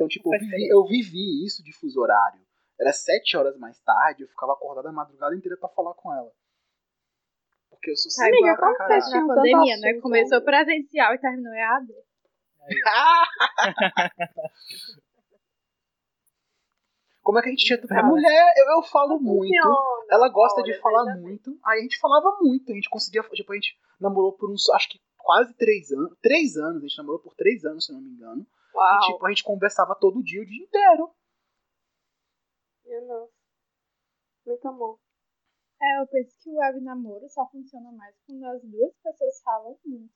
Então, tipo, eu vivi, eu vivi isso de fuso horário. Era sete horas mais tarde, eu ficava acordado a madrugada inteira pra falar com ela. Porque eu sou Tá sem Amiga, pra como que vocês tinham pandemia, né? Começou presencial e terminou EAD. Como é que a gente tinha tanto. Cara, mulher, eu, eu falo muito. Funciona. Ela gosta de Olha, falar veja bem. muito. Aí a gente falava muito. A gente conseguia. Tipo, a gente namorou por uns. Acho que quase três anos. Três anos. A gente namorou por três anos, se eu não me engano. Uau. E, tipo, a gente conversava todo dia, o dia inteiro. Eu não. Muito amor. É, eu penso que o web namoro só funciona mais quando as duas pessoas falam muito.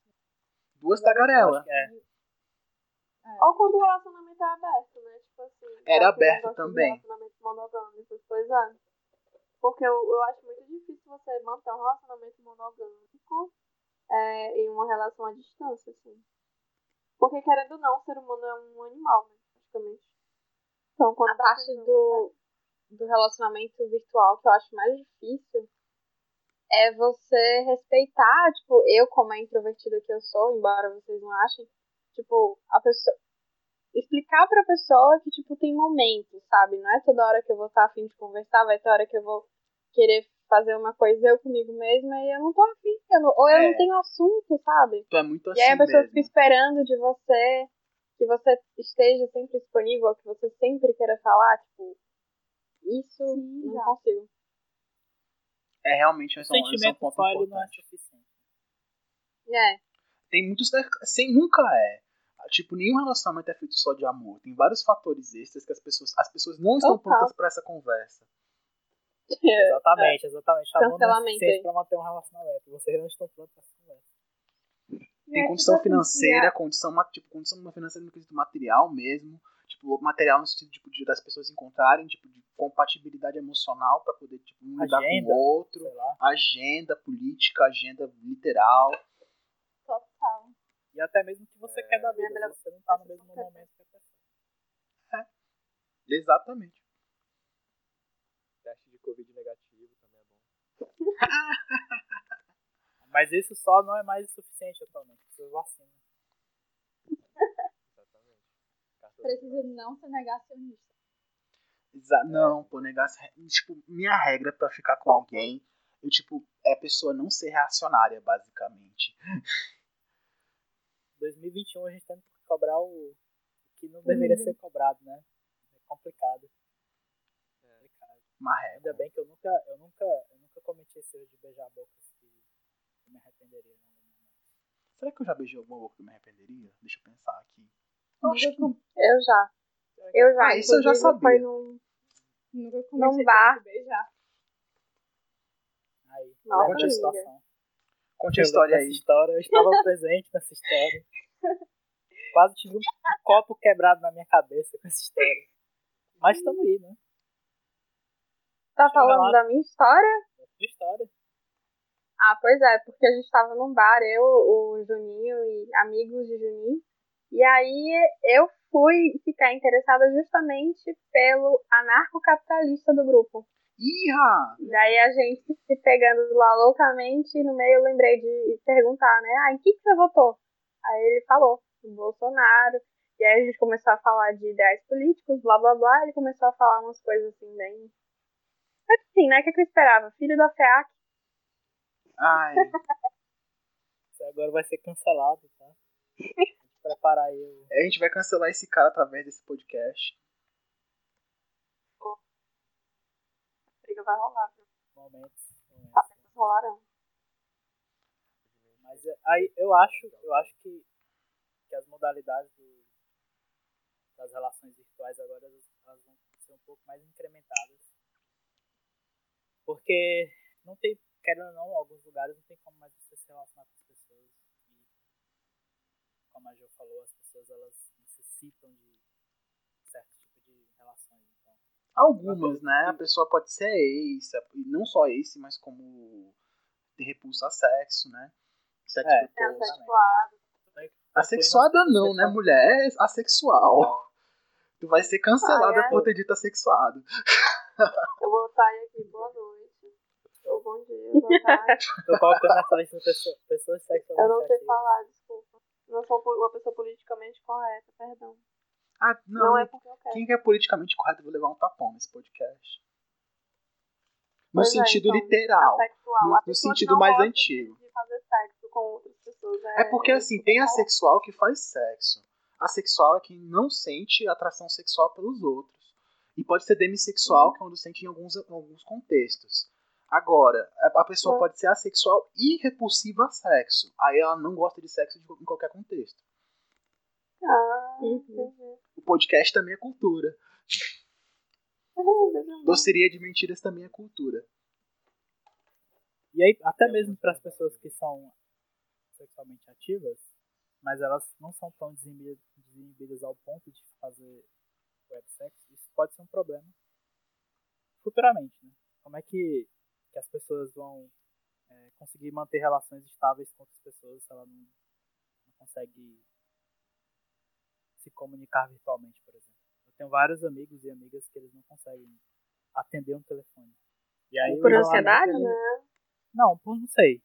Duas tagarelas. que é. Ou quando o relacionamento é aberto, né? Tipo assim. Era aberto também. Relacionamento monogâmico, pois é. Porque eu, eu acho muito difícil você manter um relacionamento monogâmico é, em uma relação à distância, assim. Porque, querendo ou não, o ser humano é um animal, né? Praticamente. Então, quando a parte do, do relacionamento virtual que eu acho mais difícil é você respeitar, tipo, eu como a introvertida que eu sou, embora vocês não achem, tipo, a pessoa explicar pra pessoa que, tipo, tem momentos, sabe? Não é toda hora que eu vou estar afim de conversar, vai ter hora que eu vou querer fazer uma coisa eu comigo mesma e eu não tô afim, eu não- ou eu É. não tenho assunto, sabe? Tu é muito assim E aí a pessoa mesmo. fica esperando de você que você esteja sempre disponível, que você sempre queira falar, tipo, isso Sim, não já. consigo. É realmente é um, é sentimento ponto ele não é importante. suficiente. É, Tem muitos. Sem nunca é. Tipo, nenhum relacionamento é feito só de amor. Tem vários fatores extras que as pessoas, as pessoas não estão Total. prontas para essa conversa. Exatamente, exatamente. Amor não é Cancelamento pra manter um relacionamento. Vocês não estão prontos pra essa conversa. Tem É, condição tipo assim, financeira, condição, ma- tipo, condição financeira no quesito material mesmo. Tipo, material no sentido tipo, de das pessoas encontrarem, tipo, de compatibilidade emocional para poder, tipo, um lidar com o outro. Agenda política, agenda literal. Total. E até mesmo que você É. quer da vida. melhor- Você não tá no mesmo momento que a pessoa. Exatamente. Covid negativo também é bom. Mas isso só não é mais o suficiente atualmente. Precisa vacina. Exatamente. Precisa não ser negacionista. Exa não, pô, negar. Tipo, minha regra pra ficar com alguém, eu, tipo, é a pessoa não ser reacionária, basicamente. 2021 a gente tem que cobrar o o que não deveria Uhum. ser cobrado, né? É complicado. É. regra. Ainda bem que eu nunca, eu nunca, eu nunca cometi esse erro de beijar bocas que eu me arrependeria. Será que eu já beijei alguma boca que eu me arrependeria? Deixa eu pensar aqui. Nunca, com- Eu já. Eu já. Ah, isso eu já sabia. Foi num, nunca Num bar. a beijar. Aí, Nossa, da amiga. situação. Conte a Eu história aí. história, eu estava presente nessa história. Quase tive um copo quebrado na minha cabeça com essa história. Mas estamos aí, né? Tá falando da minha história? Essa história. Ah, pois é, porque a gente tava num bar, eu, o Juninho e amigos de Juninho. E aí eu fui ficar interessada justamente pelo anarcocapitalista do grupo. Irra! Daí a gente se pegando lá loucamente, e no meio eu lembrei de perguntar, né? Ah, em que, que você votou? Aí ele falou, Bolsonaro. E aí a gente começou a falar de ideais políticos, blá blá blá. Ele começou a falar umas coisas assim, bem. Mas assim, né? O que, que eu esperava? Filho da FEAC. Ai, agora vai ser cancelado, tá? Preparar aí o. a gente vai cancelar esse cara através desse podcast. A briga vai rolar, viu? momentos. rolarão. Mas é, aí eu acho, eu acho que, que as modalidades do- das relações virtuais agora elas vão ser um pouco mais incrementadas. Porque não tem, querendo ou não, em alguns lugares não tem como mais você se relacionar com as pessoas. E como a Jo falou, as pessoas elas necessitam de certo tipo de relações. Então, Algumas, né? A pessoa pode ser ace, e não só ace, mas como ter repulso a sexo, né? Sexo É. Assexuado. Assexuada não, né? Mulher é assexual. Tu vai ser cancelada Ai, ai. por ter dito assexuado. Eu vou sair aqui. Boa noite. Ou bom dia, boa tarde. Tô colocando nessa lista pessoa, pessoas sexualmente Eu não sei ativas. falar, desculpa. Não sou uma pessoa politicamente correta, perdão. Ah, não. Não, é porque eu quero. Quem é politicamente correto, eu vou levar um tapão nesse podcast. No Pois é, sentido então, literal. No- A no sentido mais antigo. De fazer sexo com outras pessoas. É, É porque assim, tem assexual que faz sexo. Assexual é quem não sente atração sexual pelos outros. E pode ser demissexual, que é onde sente em alguns, em alguns contextos. Agora, a pessoa Hum. pode ser assexual e repulsiva a sexo. Aí ela não gosta de sexo de- em qualquer contexto. Ah, Uhum. O podcast também é cultura. Doceria de mentiras também é cultura. E aí, até É mesmo para as pessoas que são sexualmente ativas, mas elas não são tão desinibidas, desinibidas ao ponto de fazer websex, isso pode ser um problema futuramente, né? Como é que, que as pessoas vão é, conseguir manter relações estáveis com outras pessoas se ela não, não consegue se comunicar virtualmente, por exemplo? Eu tenho vários amigos e amigas que eles não conseguem atender um telefone. E aí, Por ansiedade, né? não, por não sei.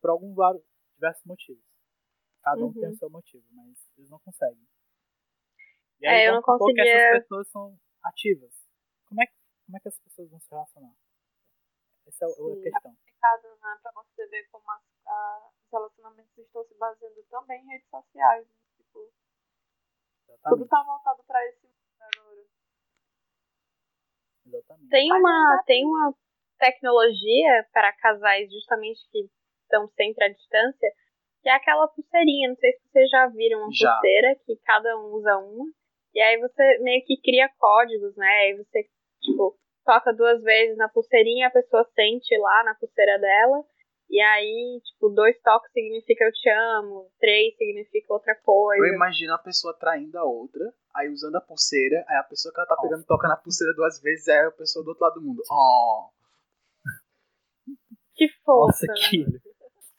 Por algum vários, diversos motivos. Cada um Uhum. tem o seu motivo, mas eles não conseguem. E É, eu vamos não supor que conseguia- essas pessoas são ativas. Como é, que- como é que as pessoas vão se relacionar? Essa é a Sim. questão. complicado, né? Pra você ver como as- a- os relacionamentos estão se baseando também em redes sociais. né? Tipo, tudo tá voltado pra esse mundo agora. Exatamente. Tem uma, tem uma tecnologia para casais justamente que estão sempre à distância que é aquela pulseirinha. Não sei se vocês já viram uma Já. pulseira, que cada um usa uma. E aí você meio que cria códigos, né? Aí você, tipo, toca duas vezes na pulseirinha, a pessoa sente lá na pulseira dela. E aí, tipo, dois toques significa eu te amo, três significa outra coisa. Eu imagino a pessoa traindo a outra, aí usando a pulseira, aí a pessoa que ela tá pegando toca na pulseira duas vezes, aí a pessoa do outro lado do mundo. Oh. Que força. Nossa, que.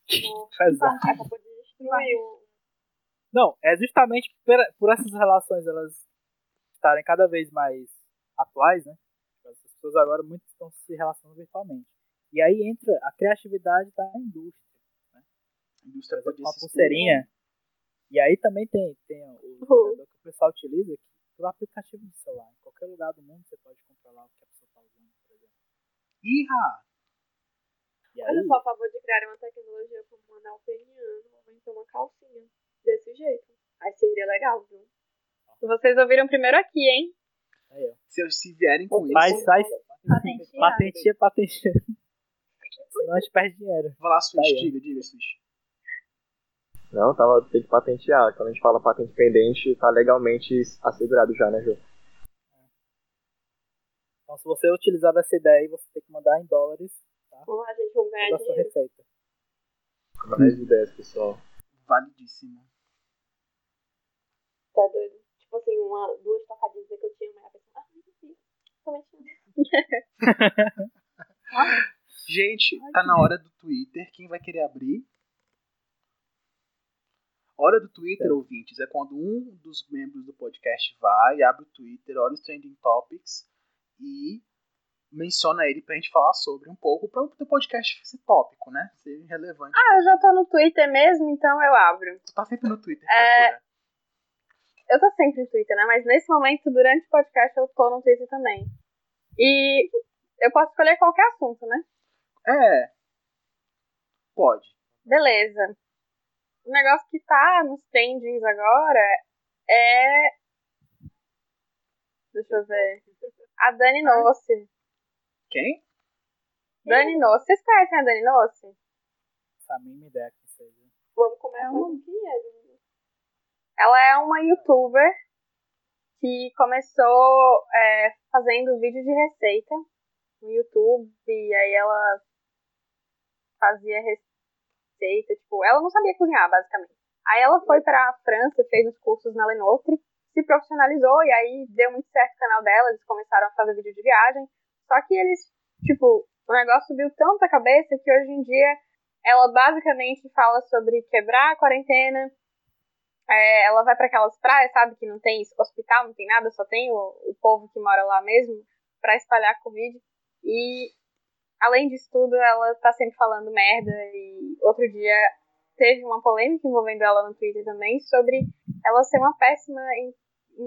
que pesado. Acabou de destruir. Não, é justamente por, por essas relações elas estarem cada vez mais atuais, né? As pessoas agora muito estão se relacionando virtualmente. E aí entra a criatividade da indústria. A indústria exemplo, podia uma se pulseirinha. E aí também tem, tem o navegador que o pessoal utiliza aqui, pelo aplicativo do celular. Em qualquer lugar do mundo você pode controlar o que a pessoa está usando, por exemplo. Irra! E Olha, sou a favor de criar uma tecnologia como um anel peniano ou então uma calcinha. Desse jeito. Aí seria legal, viu? Vocês ouviram primeiro aqui, hein? Aí. Se, se vierem com isso, faz, Patenteado. patentia, patentia. Senão a gente perde dinheiro. vai lá, Switch, Tá aí, diga, diga, Switch. Não, tava, tem que patentear. Quando a gente fala patente pendente, tá legalmente assegurado já, né, Jô? Então se você utilizar dessa ideia aí, você tem que mandar em dólares Vamos lá, gente, vamos ganhar a sua dinheiro. receita. Mais ideias, pessoal. Validíssimo. Tá doido? Tipo assim, uma, duas tocadinhas que eu tinha, mas a pessoa. Ah, não fiz. Somente Gente, tá na hora do Twitter. Quem vai querer abrir? Hora do Twitter, ouvintes, é quando um dos membros do podcast vai, abre o Twitter, olha os trending topics e menciona ele pra gente falar sobre um pouco, pra o podcast ser tópico, né? Ser relevante. Ah, eu já tô no Twitter mesmo, então eu abro. Tu tá sempre no Twitter, É. procura. Eu tô sempre no Twitter, né? Mas nesse momento, durante o podcast, eu tô no Twitter também. E eu posso escolher qualquer assunto, né? É. Pode. Beleza. O negócio que tá nos trendings agora é. Deixa eu ver. A Dani Nossi. Quem? Dani Nossi. Vocês conhecem a Dani Nossi? Essa é a mínima ideia que seja. Vamos começar com o que é? Ela é uma youtuber que começou é, fazendo vídeo de receita no YouTube. E aí ela fazia receita, tipo, ela não sabia cozinhar, basicamente. Aí ela foi pra França, fez os cursos na Lenotre, se profissionalizou e aí deu muito certo o canal dela, eles começaram a fazer vídeo de viagem. Só que eles, tipo, o negócio subiu tanto a cabeça que hoje em dia ela basicamente fala sobre quebrar a quarentena. É, ela vai pra aquelas praias, sabe, que não tem hospital, não tem nada, só tem o, o povo que mora lá mesmo pra espalhar Covid. E além disso tudo, ela tá sempre falando merda. E outro dia teve uma polêmica envolvendo ela no Twitter também sobre ela ser uma péssima em-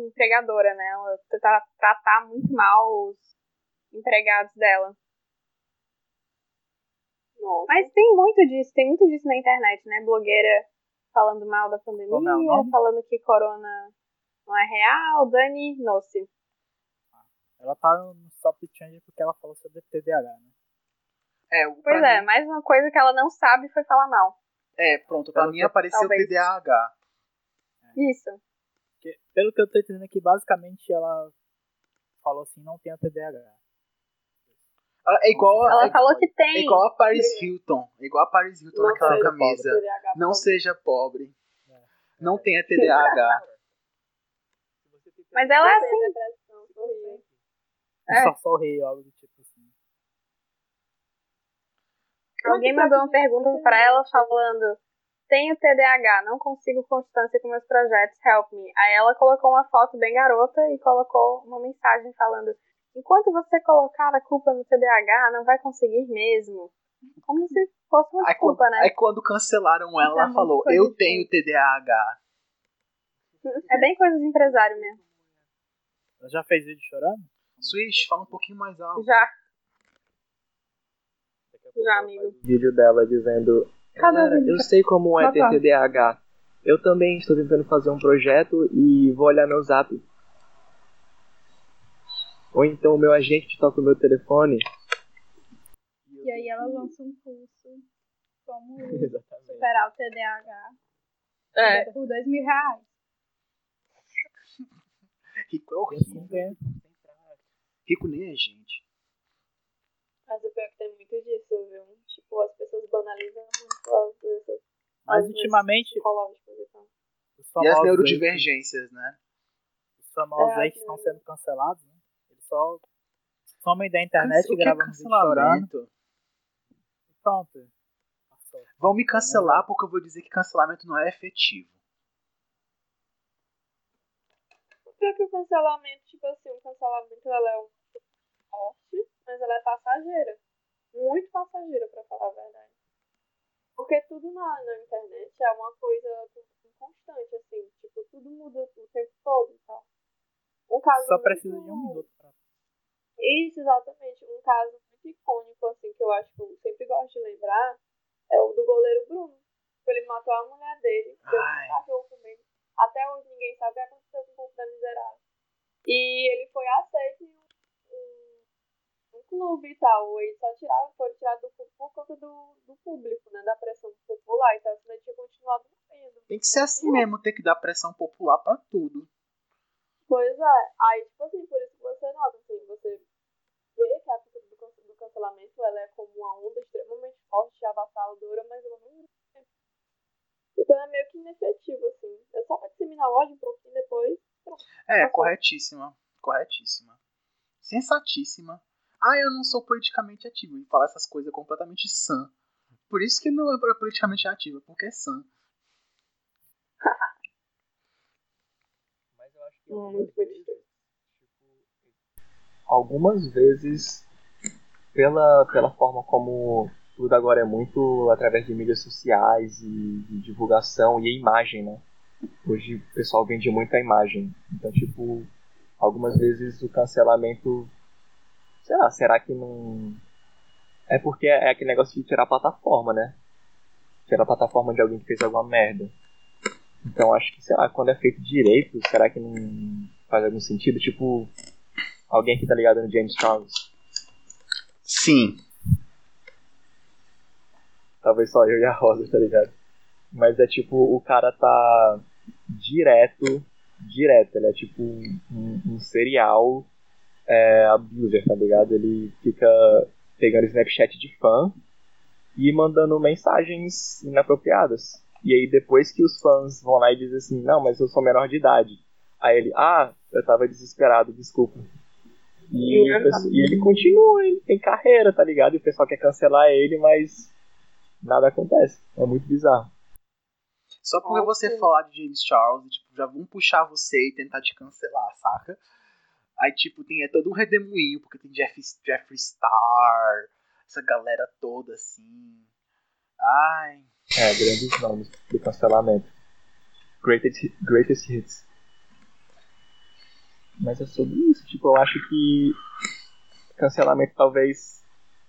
empregadora, né? Ela tentar tratar muito mal os empregados dela. Nossa. Mas tem muito disso, tem muito disso na internet, né? Blogueira falando mal da pandemia, é falando que corona não é real. Dani Nossi. Ela tá no top change porque ela falou sobre TDAH, né? É, o- Pois é, mim- mais uma coisa que ela não sabe foi falar mal. É, pronto, pra Pelo mim que- apareceu talvez. TDAH. Isso. Porque, pelo que eu tô entendendo aqui, basicamente ela falou assim, não tenha TDAH. Ah, É igual, Ela é, falou que é tem. igual a Paris Hilton. É igual a Paris Hilton Não naquela camisa. TDAH, Não pobre. seja pobre. É. Não tenha TDAH. Mas ela é assim. sorrir. É. Só sorri, algo do tipo assim. Alguém mandou uma pergunta pra ela falando: Tenho TDAH, não consigo constância com meus projetos, help me. Aí ela colocou uma foto bem garota e colocou uma mensagem falando: Enquanto você colocar a culpa no TDAH, não vai conseguir mesmo. Como se fosse uma Aí quando, né? aí quando cancelaram ela, ela muito falou: Eu de tenho TDAH. É bem coisa de empresário mesmo. Ela já fez vídeo chorando? Switch, fala um pouquinho mais alto. Já. Já, amigo. Vídeo dela dizendo: Galera, eu sei como é ter. TDAH. Eu também estou tentando fazer um projeto e vou olhar meu zap. Ou então o meu agente toca o meu telefone. E aí ela lança um curso Como Exatamente. superar o TDAH É. por dois mil reais. Rico é horrível. Rico nem é gente. Mas o pior é que tem muito disso, viu? Tipo, as pessoas banalizam muito as doenças Mas ultimamente, psicológicas e E as neurodivergências, né? os famosos É, aí que estão neuro- sendo cancelados, né? Só somem da internet, é gravam um cancelamento? e pronto. Vão me cancelar porque eu vou dizer que cancelamento não é efetivo. O pior é que o cancelamento, tipo assim, o cancelamento ela é um forte, mas ela é passageira. Muito passageira, pra falar a verdade. Porque tudo na, na internet é uma coisa constante, assim. Tipo, tudo muda o tempo todo e tal. Um caso Só muito- precisa de um minuto. Isso, exatamente. Um caso muito icônico, assim, que eu acho que eu sempre gosto de lembrar, é o do goleiro Bruno. Ele matou a mulher dele, deu um cachorro. Até hoje ninguém sabe o que aconteceu com o corpo da miserável. E ele foi aceito em um, um, clube e tal. Eles só tiraram, foram tirados do clube por conta do, do público, né? Da pressão popular. Então, senão ele tinha continuado morrendo. Tem que ser assim mesmo, ter que dar pressão popular pra tudo. Pois é. Aí, tipo assim, por isso que você nota, assim, você vê que a cultura do, do cancelamento ela é como uma onda extremamente forte, avassaladora, mas ela não tempo. Então é meio que inefetivo, assim. É só pra disseminar ódio um pouquinho depois. Pronto. É, Tá corretíssima. Corretíssima. Sensatíssima. Ah, eu não sou politicamente ativo. E falar essas coisas é completamente sã. Por isso que não é politicamente ativa, porque é sã. Muito tipo, algumas vezes, pela, pela forma como tudo agora é muito através de mídias sociais e de divulgação e imagem, né? Hoje o pessoal vende muito a imagem. Então, tipo, algumas vezes o cancelamento. Sei lá, será que não. É porque é aquele negócio de tirar a plataforma, né? Tirar a plataforma de alguém que fez alguma merda. Então acho que, sei lá, quando é feito direito, será que não faz algum sentido? Tipo, alguém que tá ligado no James Charles. Sim. Talvez só eu e a Rosa, tá ligado? Mas é tipo, o cara tá direto, direto, ele é tipo um, um- serial é, abuser, tá ligado? Ele fica pegando Snapchat de fã e mandando mensagens inapropriadas. E aí depois que os fãs vão lá e dizem assim, não, mas eu sou menor de idade. Aí ele, ah, eu tava desesperado, desculpa. E, pessoal- e ele continua, ele tem carreira, tá ligado? E o pessoal quer cancelar ele, mas nada acontece. É muito bizarro. Só porque Nossa. você falar de James Charles, tipo, já vão puxar você e tentar te cancelar, saca? Aí, tipo, tem é todo um redemoinho, porque tem Jeff, Jeffree Star, essa galera toda, assim. Ai, É, grandes nomes do cancelamento. Greatest, greatest hits. Mas é sobre isso, tipo, eu acho que cancelamento talvez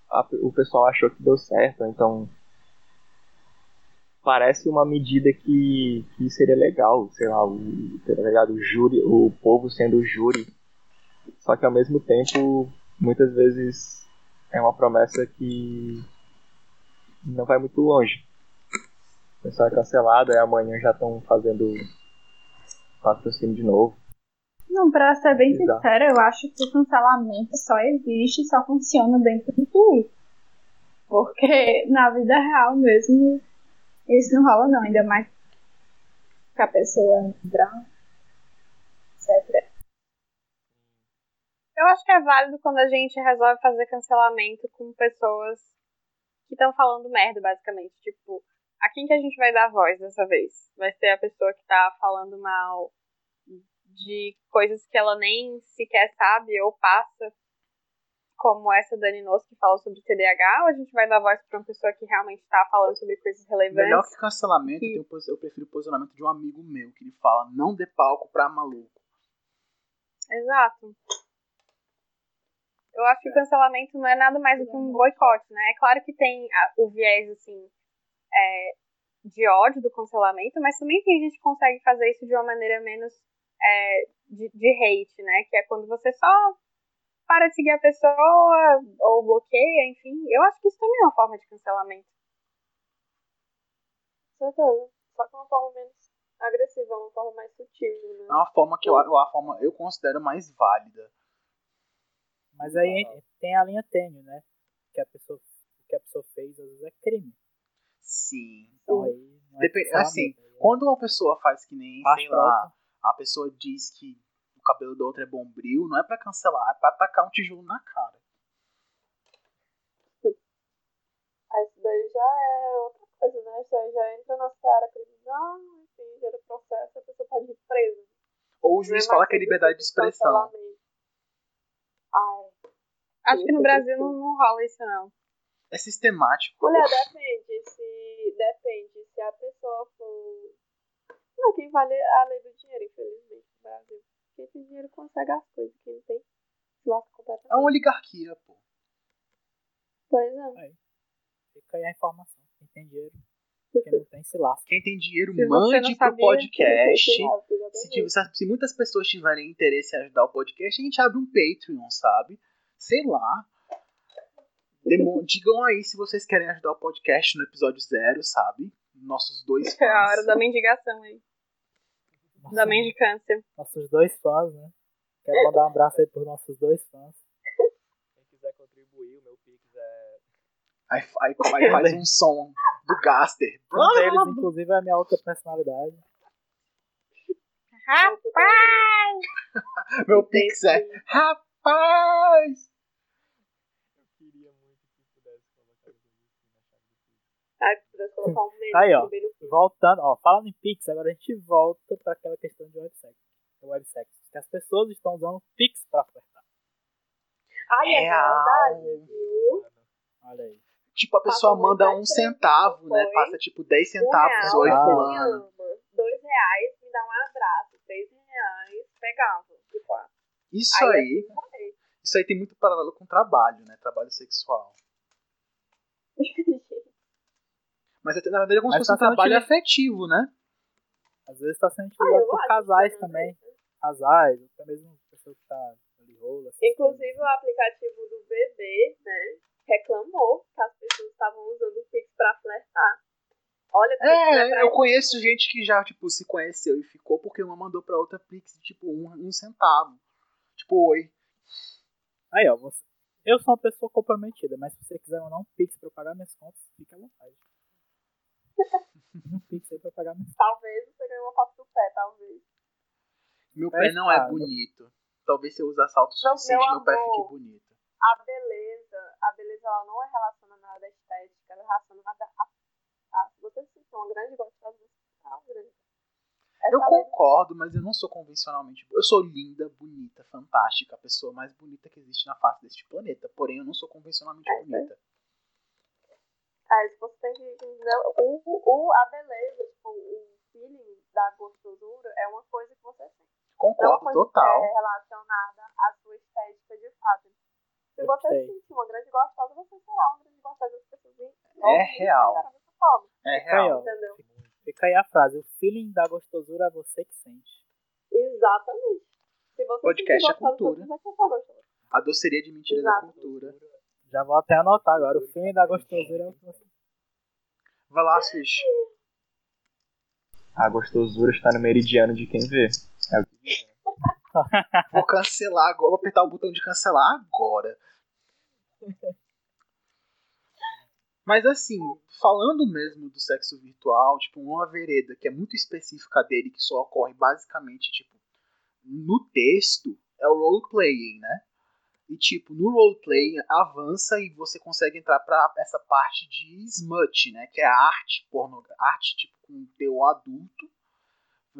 a- o pessoal achou que deu certo, então parece uma medida que, que seria legal, sei lá, o, tá ligado? o júri, o povo sendo o júri. Só que ao mesmo tempo, muitas vezes é uma promessa que não vai muito longe. Pessoal é cancelado, aí amanhã já estão fazendo patrocínio de novo. Não, pra ser bem Exato. sincera, eu acho que o cancelamento só existe e só funciona dentro do Twitter. Porque na vida real mesmo, isso não rola não, ainda mais que a pessoa é branca, etc. Eu acho que é válido quando a gente resolve fazer cancelamento com pessoas que estão falando merda, basicamente. Tipo, a quem que a gente vai dar voz dessa vez? Vai ser a pessoa que tá falando mal de coisas que ela nem sequer sabe ou passa, como essa Dani Nosso que fala sobre TDAH, ou a gente vai dar voz pra uma pessoa que realmente tá falando sobre coisas melhor relevantes? que cancelamento, Que- eu, prefiro o posicionamento de um amigo meu, que ele fala, não dê palco pra maluco. Exato. Eu acho que o cancelamento não é nada mais do que um boicote, né? É claro que tem a- o viés, assim, é, de ódio do cancelamento, mas também tem gente que consegue fazer isso de uma maneira menos é, de, de hate, né? Que é quando você só para de seguir a pessoa ou bloqueia, enfim. Eu acho que isso também é uma forma de cancelamento. certeza. Só que uma forma menos agressiva, uma forma mais sutil, né? É uma forma que eu, a forma, eu considero mais válida. Mas aí tem a linha tênue, né? Que a pessoa, o que a pessoa fez às vezes é crime. Sim. Então aí. É Depende, assim, aí é- quando uma pessoa faz que nem, Faz sei lá, a pessoa diz que o cabelo da outra é bombril, não é pra cancelar, é pra tacar um tijolo na cara. Aí isso daí já é outra coisa, né? Isso aí já entra na seara criminal, enfim, gera processo, a pessoa pode ir presa. Ou o juiz Não é fala que é liberdade de expressão. Ai, Acho que no Brasil não, não rola isso, não. É sistemático. mulher, depende se. Depende se a pessoa for. Não, quem vale é a lei do dinheiro, infelizmente, no Brasil. Quem tem dinheiro consegue as coisas, quem não tem, se lasca completamente. É uma oligarquia, pô. Pois é. Fica aí a informação. Quem tem dinheiro, quem não tem, se lasca. Quem tem dinheiro, Se mande pro sabia, podcast. Se lasca, Se, exatamente. tiver- se muitas pessoas tiverem interesse em ajudar o podcast, a gente abre um Patreon, sabe? Sei lá. Demo- Digam aí se vocês querem ajudar o podcast no episódio zero, sabe? Nossos dois fãs. É a hora da mendigação aí. Da mendicância. Nossos dois fãs, né? Quero mandar um abraço aí pros nossos dois fãs. Quem quiser contribuir, o meu Pix é. Aí, aí- aí faz um som do Gaster. Um deles, inclusive, é a minha outra personalidade. Rapaz! Meu Pix é. Rapaz! Eu queria muito que pudesse colocar os links na chave do Ah, se pudesse colocar um Tá aí, ó. Voltando, ó, falando em Pix, agora a gente volta para aquela questão de websex. Websex. Que as pessoas estão usando Pix para flertar. Ai, é Real. verdade, viu? Olha aí. Tipo, a pessoa Passa manda um centavo, né? foi. Passa tipo 10 Um centavos. real, Oi, fulano. Dois reais, me dá um abraço. Três reais, pegava. Tipo, Isso aí aí. eu falei. Isso aí tem muito paralelo com trabalho, né? Trabalho sexual. Mas até, na verdade é como se fosse um tá trabalho utilizado. afetivo, né? Às vezes está sendo Ah, utilizado eu por casais que também. Casais, até mesmo pessoa que tá ali rola. Inclusive o aplicativo do bebê, né? Reclamou que as pessoas estavam usando o Pix pra flertar. Olha, é É, eu conheço gente que já, tipo, se conheceu e ficou porque uma mandou pra outra Pix, tipo, um, um centavo. Tipo, oi. coisas. Aí, ó. Você... Eu sou uma pessoa comprometida, mas se você quiser mandar um Pix pra eu pagar minhas contas, fique à vontade. Um Pix aí pra pagar contas. Talvez você ganhe uma foto do pé, talvez. Meu Mas, pé não é bonito. Talvez se eu usar salto suficiente, meu meu pé fique bonito. A beleza, a beleza ela não é relacionada à estética, ela é relacionada a. a se você se uma grande gostosa, você grande. Essa Eu concordo, mas eu não sou convencionalmente. Eu sou linda, bonita, fantástica, a pessoa mais bonita que existe na face deste planeta. Porém, eu não sou convencionalmente É, bonita. Aí você tem que entender. O, o, a beleza, tipo, o feeling da gostosura é uma coisa que você sente. Não é uma Concordo coisa total. que é relacionada à sua estética de fato. Se você se sentir uma grande gostosa, você será uma grande gostosa. As pessoas É real. É real. Entendeu? Fica aí a frase. O feeling da gostosura é você que sente. Exatamente. Se você Podcast é gostosa, cultura. Você vai. A doceria de mentira da Exato. cultura. Já vou até anotar agora. O feeling da gostosura é o que você Vai lá, Sushi. A gostosura está no meridiano de quem vê. É o que. Vou cancelar agora. Vou apertar o botão de cancelar agora. Mas assim, falando mesmo do sexo virtual, tipo, uma vereda que é muito específica dele, que só ocorre basicamente, tipo, no texto, é o roleplaying, né? E tipo, no roleplaying avança e você consegue entrar pra essa parte de smut, né? Que é a arte porno, arte tipo com teu adulto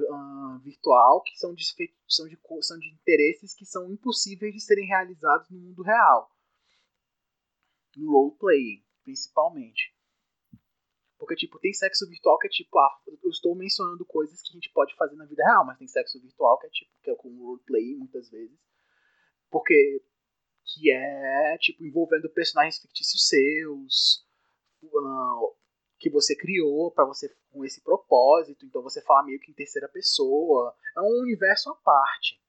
ah, virtual, que são de, são, de, são de interesses que são impossíveis de serem realizados no mundo real. No roleplaying, principalmente. Porque, tipo, tem sexo virtual que é tipo, ah, eu estou mencionando coisas que a gente pode fazer na vida real, mas tem sexo virtual que é tipo, que é com roleplay muitas vezes. Porque que é, tipo, envolvendo personagens fictícios seus, ah, que você criou para você com esse propósito, então você fala meio que em terceira pessoa. É um universo à parte.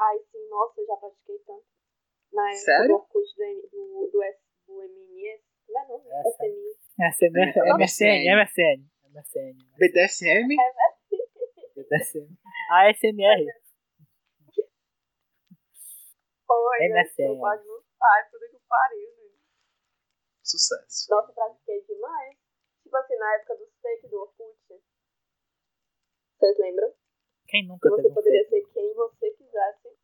Ai, sim, nossa, eu já pratiquei tanto. Na época Sério? do do, do, do, MNS. Como é o nome? É, SMI. SMR, MSN, MSN. MSN. BDSM? BDSM. ASMR. Foi, né? MSN. Tudo que pariu, né? Sucesso. Nossa, pratiquei demais. Tipo assim, na época do fake do Orkut. Vocês lembram? Quem Que nunca você um poderia fake? ser quem você quisesse.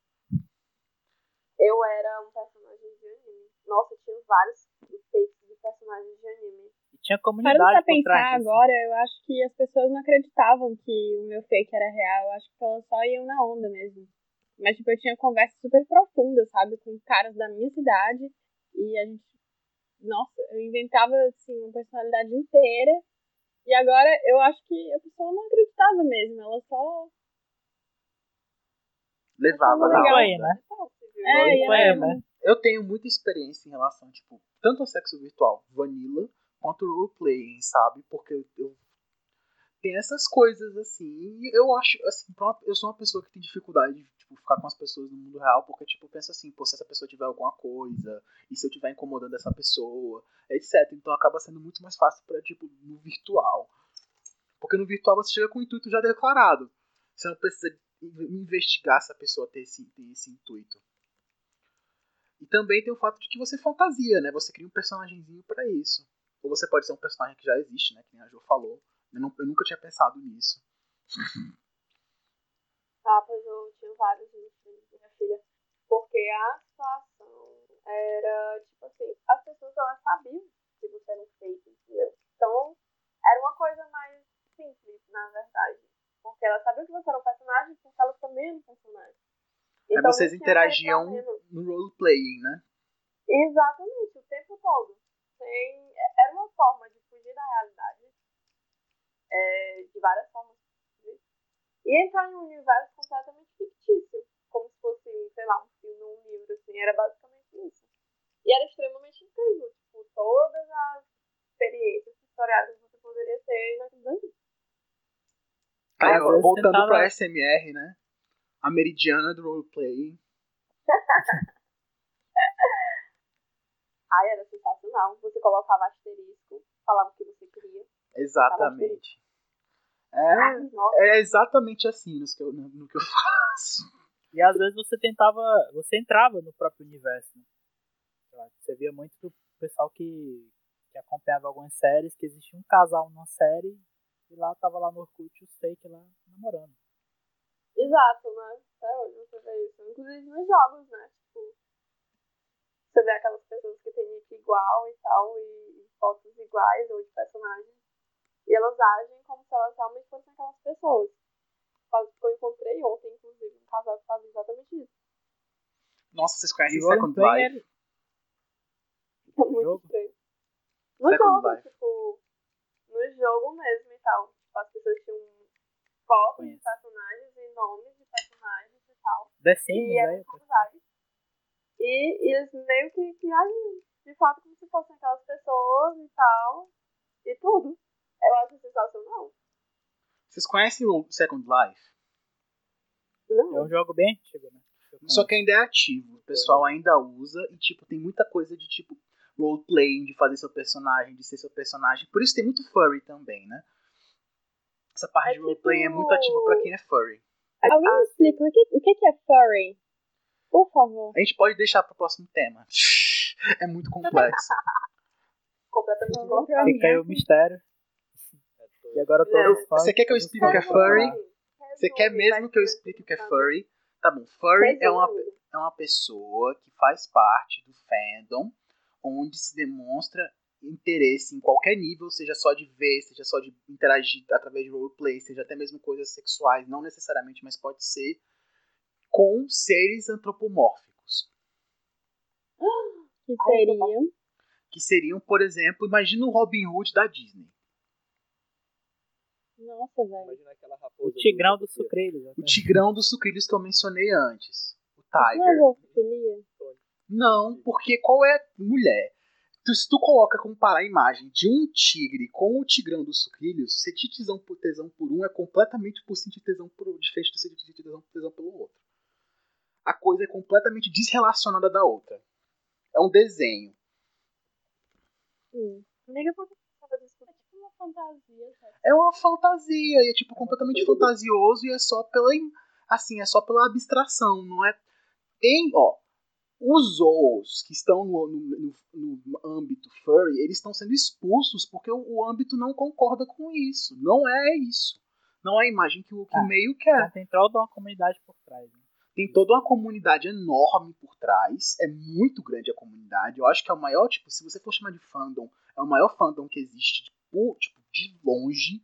Eu era um personagem de anime. Nossa, tinha vários fakes de personagens de anime. E tinha comunidade pra por pensar agora, eu acho que as pessoas não acreditavam que o meu fake era real. Eu acho que elas só iam na onda mesmo. Mas, tipo, eu tinha conversas super profundas, sabe? Com caras da minha cidade. E a gente. Nossa, eu inventava, assim, uma personalidade inteira. E agora eu acho que a pessoa não acreditava mesmo. Ela só. Levava na onda. né? É, ela. né? Eu tenho muita experiência em relação, tipo, tanto ao sexo virtual, vanilla, quanto ao roleplaying, sabe? Porque eu, tem essas coisas, assim, e eu acho, assim, eu sou uma pessoa que tem dificuldade de, tipo, ficar com as pessoas no mundo real, porque, tipo, eu penso assim, pô, se essa pessoa tiver alguma coisa, e se eu estiver incomodando essa pessoa, etc. Então acaba sendo muito mais fácil pra, tipo, no virtual. Porque no virtual você chega com o intuito já declarado. Você não precisa in- investigar se a pessoa tem esse, tem esse intuito. E também tem o fato de que você fantasia, né? Você cria um personagemzinho pra isso. Ou você pode ser um personagem que já existe, né? Que nem a Jo falou. Eu, não- eu nunca tinha pensado nisso. Ah, pois eu vários filhos, minha filha. Porque a situação era, tipo assim, as pessoas elas sabiam que você era um fake, entendeu? Então, era uma coisa mais simples, na verdade. Porque elas sabiam que você era um personagem, porque elas também eram um personagem. Aí Então, vocês interagiam no roleplaying, né? Exatamente, o tempo todo. Sem... Era uma forma de fugir da realidade. é, de várias formas. E entrar em um universo completamente fictício. Como se fosse, sei lá, um filme ou um livro, assim. Era basicamente isso. E era extremamente incrível. Tipo, todas as experiências sensoriais que você poderia ter naquilo. Aí, vezes voltando pra SMR, né? A meridiana do roleplaying. Ai, era sensacional. Você colocava asterisco, falava o que você queria. Exatamente. É, é exatamente assim no que, eu, no que eu faço. E às vezes você tentava, você entrava no próprio universo. Né? Você via muito do pessoal que, que acompanhava algumas séries, que existia um casal numa série, e lá tava lá no Orkut os fake lá namorando. Exato, né? Até hoje você vê isso. Inclusive nos jogos, né? Tipo, você vê aquelas pessoas que têm nick igual e tal, e fotos iguais ou de personagens. E elas agem como se elas realmente fossem aquelas pessoas. Quase que eu encontrei ontem, inclusive, um casal que faz exatamente isso. Nossa, vocês conhecem E Second Life? É muito estranho. No Second jogo, Life. tipo, no jogo mesmo e tal. Tipo, as pessoas tinham fotos de personagens e nomes de personagens e tal. The E Sims, eram né? casais. E, e eles meio que, que agiam, de fato, como se fossem aquelas pessoas e tal. E tudo. Eu acho sensacional. Vocês conhecem o Second Life? Não. É um jogo bem antigo, né? Só que ainda é ativo. O pessoal ainda usa e, tipo, tem muita coisa de, tipo, roleplaying, de fazer seu personagem, de ser seu personagem. Por isso tem muito furry também, né? Essa parte É de roleplaying é tipo- muito ativa pra quem é furry. Alguém me explica o que, o que é furry? Por favor. A gente pode deixar pro próximo tema. É muito complexo. completamente pra Fica aí o mistério. E agora todos. Você quer que eu explique o que é furry? Você quer mesmo que eu explique o que é furry? Tá bom. Furry é uma, é uma pessoa que faz parte do fandom, onde se demonstra interesse em qualquer nível, seja só de ver, seja só de interagir através de roleplay, seja até mesmo coisas sexuais, não necessariamente, mas pode ser com seres antropomórficos, Que seriam. que seriam, por exemplo, imagina o Robin Hood da Disney, Nossa, velho. Imagina aquela raposa. O Tigrão do do Sucrilhos. o tigrão dos sucrilhos que eu mencionei antes, o Não é Tiger. Não, porque qual é mulher? Tu, se tu coloca comparar a imagem de um tigre com o tigrão dos sucrilhos, sentir tesão por tesão por um é completamente por sentir tesão por diferente de sentir tesão, tesão pelo outro. A coisa é completamente desrelacionada da outra. É um desenho. Hum. Amiga, por que você fantasia. Sabe? É uma fantasia, e é tipo completamente fantasioso e é só pela. Assim, é só pela abstração, não é. Tem, ó. Os zoos que estão no, no, no, no âmbito furry, eles estão sendo expulsos porque o, o, âmbito não concorda com isso. Não é isso. Não é a imagem que o, que o É. meio quer. Então tem toda uma comunidade por trás. Né? Tem toda uma comunidade enorme por trás. É muito grande a comunidade. Eu acho que é o maior, tipo, se você for chamar de fandom, é o maior fandom que existe, tipo, tipo de longe.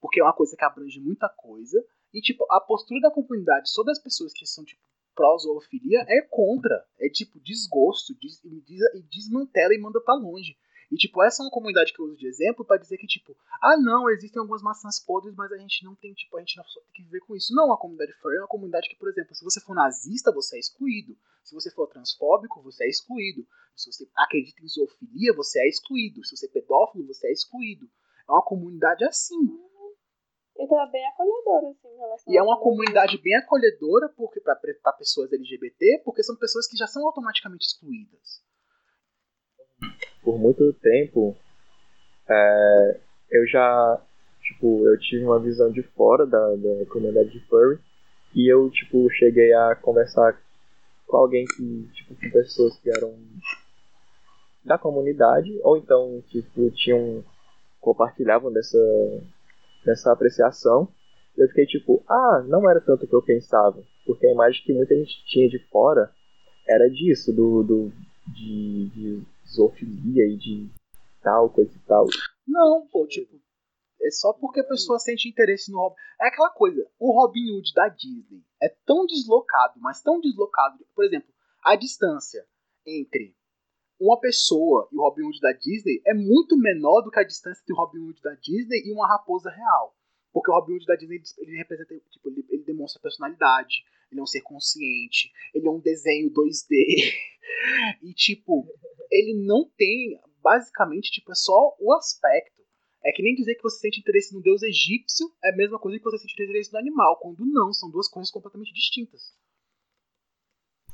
Porque é uma coisa que abrange muita coisa. E, tipo, a postura da comunidade sobre as pessoas que são, tipo, pró-zoofilia é contra. É, tipo, desgosto. Des, e e desmantela e manda pra longe. E, tipo, essa é uma comunidade que eu uso de exemplo pra dizer que, tipo, ah, não, existem algumas maçãs podres, mas a gente não tem, tipo, a gente não só tem que viver com isso. Não, a comunidade furry é uma comunidade que, por exemplo, se você for nazista, você é excluído. Se você for transfóbico, você é excluído. Se você acredita em zoofilia, você é excluído. Se você é pedófilo, você é excluído. É uma comunidade assim. Então é bem acolhedor, assim, em relação E é uma comunidade bem acolhedora porque para pessoas LGBT, porque são pessoas que já são automaticamente excluídas. Por muito tempo, é, eu já, tipo, eu tive uma visão de fora da, da comunidade de furry e eu, tipo, cheguei a conversar com alguém que, tipo, com pessoas que eram da comunidade ou então, tipo, tinham, compartilhavam dessa, dessa apreciação eu fiquei tipo, ah, não era tanto o que eu pensava, porque a imagem que muita gente tinha de fora era disso, do, do de, de zoofilia e de tal, coisa e tal. Não, pô, tipo, é só porque a pessoa sente interesse no Robin. É aquela coisa, o Robin Hood da Disney é tão deslocado, mas tão deslocado. Por exemplo, a distância entre uma pessoa e o Robin Hood da Disney é muito menor do que a distância entre o Robin Hood da Disney e uma raposa real. Porque o Robin Hood da Disney ele representa, tipo, ele, ele demonstra personalidade, ele é um ser consciente, ele é um desenho 2D. e tipo, ele não tem, basicamente, tipo, é só o aspecto. É que nem dizer que você sente interesse no deus egípcio é a mesma coisa que você sente interesse no animal, quando não, são duas coisas completamente distintas.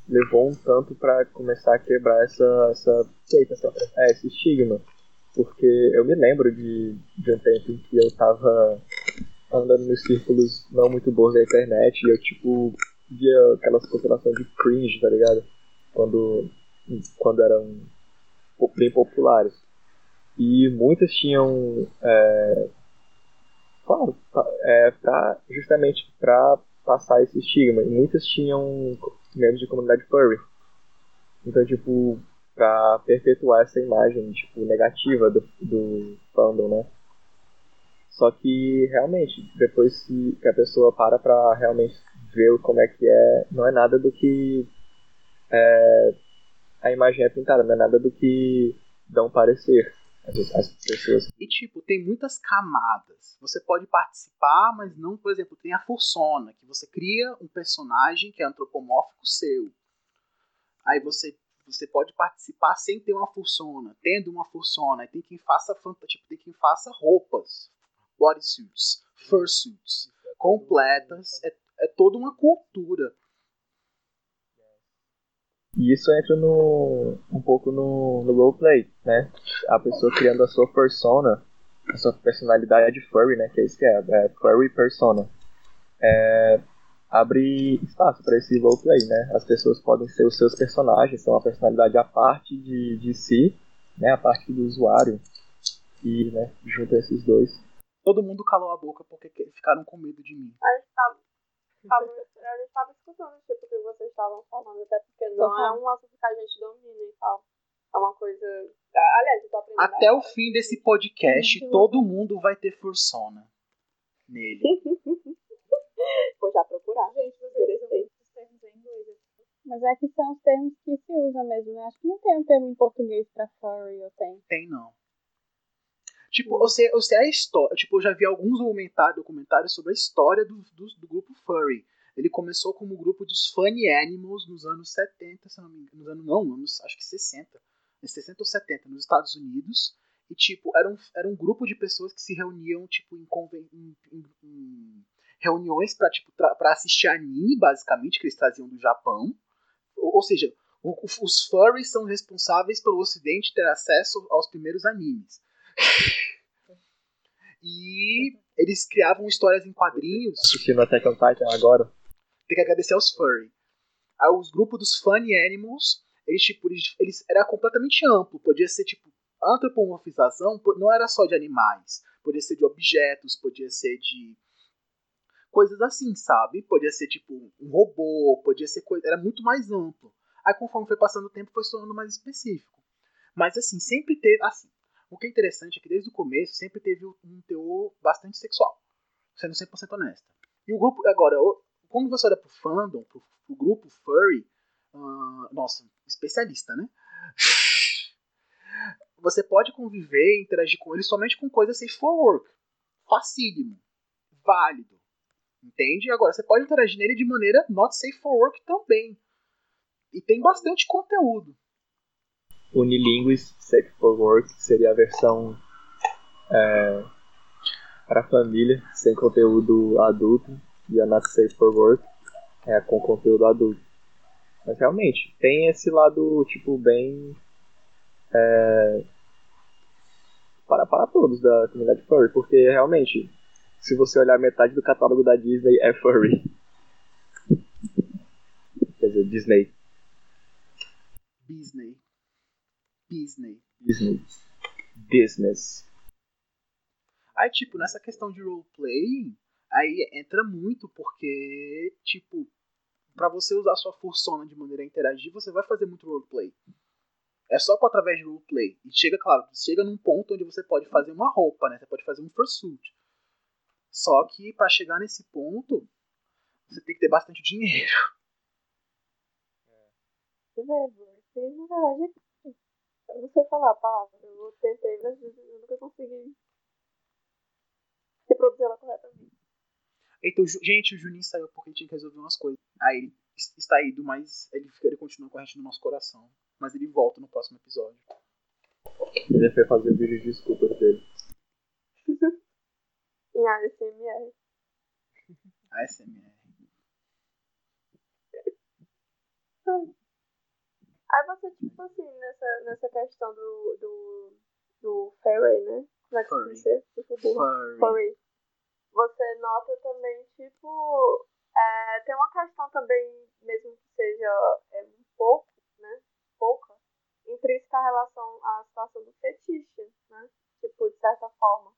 Levou um tanto pra começar a quebrar essa, essa, essa é, esse estigma. Porque eu me lembro de, de um tempo em que eu tava andando nos círculos não muito bons da internet e eu, tipo, via aquelas compilações de cringe, tá ligado? Quando, quando eram bem populares. E muitas tinham, é, claro, é, pra, justamente para passar esse estigma. E muitas tinham membros de comunidade furry. Então, tipo, pra perpetuar essa imagem, tipo, negativa do, do fandom, né? Só que, realmente, depois que a pessoa para pra realmente ver como é que é, não é nada do que é, a imagem é pintada, não é nada do que dão parecer as, as pessoas. E, tipo, tem muitas camadas. Você pode participar, mas não, por exemplo, tem a Fursona, que você cria um personagem que é antropomórfico seu. Aí você você pode participar sem ter uma fursona, tendo uma fursona. Tem quem faça fanta- tipo, tem quem faça roupas, bodysuits, fursuits completas. É, é toda uma cultura. E isso entra no, um pouco no, no roleplay, né? A pessoa criando a sua persona, a sua personalidade furry, né? Que é isso que é, é furry persona. É, abre espaço para esse roleplay, né? As pessoas podem ser os seus personagens, são uma personalidade à parte de, de si, né? A parte do usuário. E, né, junto esses dois. Todo mundo calou a boca porque que- ficaram com medo de mim. A gente tava, tava, a gente tava escutando tipo, o que vocês estavam falando, até porque não é um assunto que a gente domina e tal. É uma coisa. Aliás, eu tô aprendendo. Até o fim desse podcast, todo mundo vai ter fursona nele. Vou já procurar. Gente, vocês Interessei. usam os termos em inglês. assim. Mas é que são os termos que se usa mesmo, né? Acho que não tem um termo em português pra furry, ou tem? Tem não. Tipo, você, você é a história. Tipo, eu já vi alguns documentários, sobre a história do, do, do grupo Furry. Ele começou como grupo dos Funny Animals nos anos 70, se eu não me engano. Nos anos, não, anos, acho que 60. é 60 ou 70, nos Estados Unidos. E, tipo, era um, era um grupo de pessoas que se reuniam, tipo, em, conven- em- em- em reuniões pra, tipo, pra assistir anime, basicamente, que eles traziam do Japão. Ou, ou seja, o- o- os furries são responsáveis pelo ocidente ter acesso aos primeiros animes. E eles criavam histórias em quadrinhos. Assistindo on Titan agora. Tem que agradecer aos furry. Os grupos dos funny animals, eles, tipo, eles, eles era completamente amplo. Podia ser, tipo, antropomorfização não era só de animais. Podia ser de objetos, podia ser de coisas assim, sabe? Podia ser tipo um robô, podia ser coisa, era muito mais amplo. Aí conforme foi passando o tempo foi se tornando mais específico. Mas assim, sempre teve assim. O que é interessante é que desde o começo sempre teve um teor bastante sexual, sendo 100% honesta. E o grupo agora, quando você olha pro fandom, pro, pro grupo furry, uh, nossa, especialista, né? Você pode conviver e interagir com ele somente com coisas safe for work. Facílimo. Válido. Entende? Agora, você pode interagir nele de maneira not safe for work também. E tem bastante conteúdo. Unilinguis Safe for Work seria a versão é, para família, sem conteúdo adulto. E a Not Safe for Work é com conteúdo adulto. Mas realmente, tem esse lado, tipo, bem. É, para, para todos da comunidade furry, porque realmente se você olhar metade do catálogo da Disney é furry. Quer dizer, Disney. Disney. Disney. Disney. Business. Aí, tipo, nessa questão de roleplay, aí entra muito, porque, tipo, para você usar sua fursona de maneira a interagir, você vai fazer muito roleplay. É só por através de roleplay. E chega, claro, chega num ponto onde você pode fazer uma roupa, né? Você pode fazer um fursuit. Só que para chegar nesse ponto, você tem que ter bastante dinheiro. Você vê, na verdade, eu não sei falar a palavra. Eu tentei, mas eu nunca consegui reproduzir ela corretamente. Então, gente, o Juninho saiu porque tinha que resolver umas coisas. Aí ele está ido, mas ele, ele continua com a gente no nosso coração. Mas ele volta no próximo episódio. Ele foi fazer o vídeo de desculpas dele. em ASMR. ASMR. Aí você, tipo assim, nessa, nessa questão do, do, do furry, né? Como é que Furry. Furry. Furry. Você nota também, tipo, é, tem uma questão também, mesmo que seja é, um pouco, né? Pouca, intrínseca a relação à situação do fetiche, né? Tipo, de certa forma.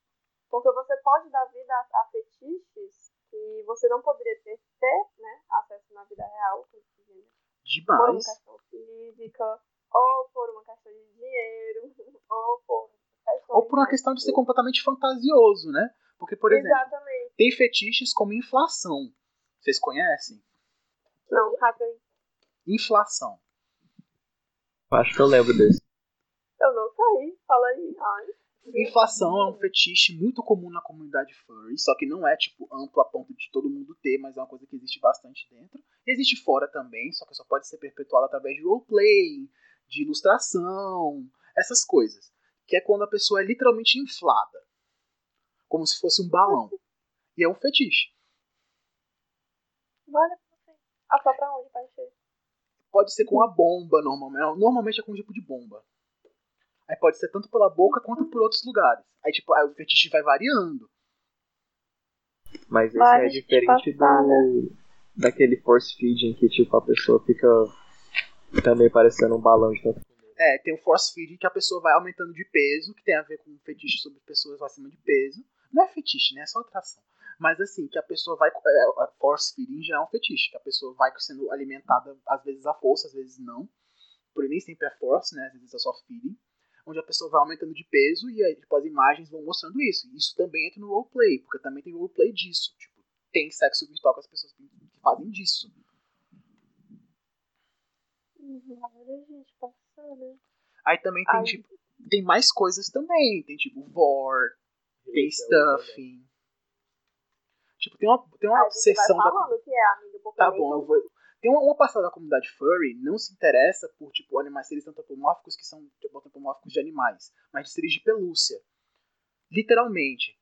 Porque você pode dar vida a, a fetiches que você não poderia ter, ter né, acesso na vida real, por uma Demais. questão física, ou por uma questão de dinheiro, ou por Ou por uma questão de ser completamente fantasioso, né? Porque, por exemplo, Exatamente. tem fetiches como inflação. Vocês conhecem? Não, rápido. Inflação. Acho que eu lembro desse. Eu não sei. Fala aí. Ai. Inflação é um fetiche muito comum na comunidade furry, só que não é tipo amplo a ponto de todo mundo ter, mas é uma coisa que existe bastante dentro. Existe fora também, só que só pode ser perpetuado através de roleplay, de ilustração, essas coisas. Que é quando a pessoa é literalmente inflada. Como se fosse um balão. E é um fetiche. Vale pra você. Ah, só pra onde, pra encher? Pode ser com a bomba, normalmente. Normalmente é com um tipo de bomba. Aí pode ser tanto pela boca quanto por outros lugares. Aí, tipo, aí o fetiche vai variando. Mas esse é diferente do. daquele force feeding que tipo a pessoa fica também parecendo um balão de tanto. É, tem o force feeding que a pessoa vai aumentando de peso, que tem a ver com fetiche sobre pessoas acima de peso. Não é fetiche, né? É só atração. Mas assim, que a pessoa vai. É, force feeding já é um fetiche, que a pessoa vai sendo alimentada, às vezes à força, às vezes não. Porém, nem sempre é force, né? Às vezes é só feeding. Onde a pessoa vai aumentando de peso e aí, tipo, as imagens vão mostrando isso. E isso também entra no roleplay, porque também tem roleplay disso. Tipo, tem sexo virtual com as pessoas que fazem disso. Gente, passando. Aí também tem, Ai. tipo, tem mais coisas também. Tem tipo vor, tem stuffing. Tipo, tem uma, tem uma Aí seção da. falando é, porque Tá bom, eu vou. Tem uma, uma passada da comunidade furry não se interessa por tipo animais seres antropomórficos que são tipo, antropomórficos de animais, mas de seres de pelúcia. Literalmente.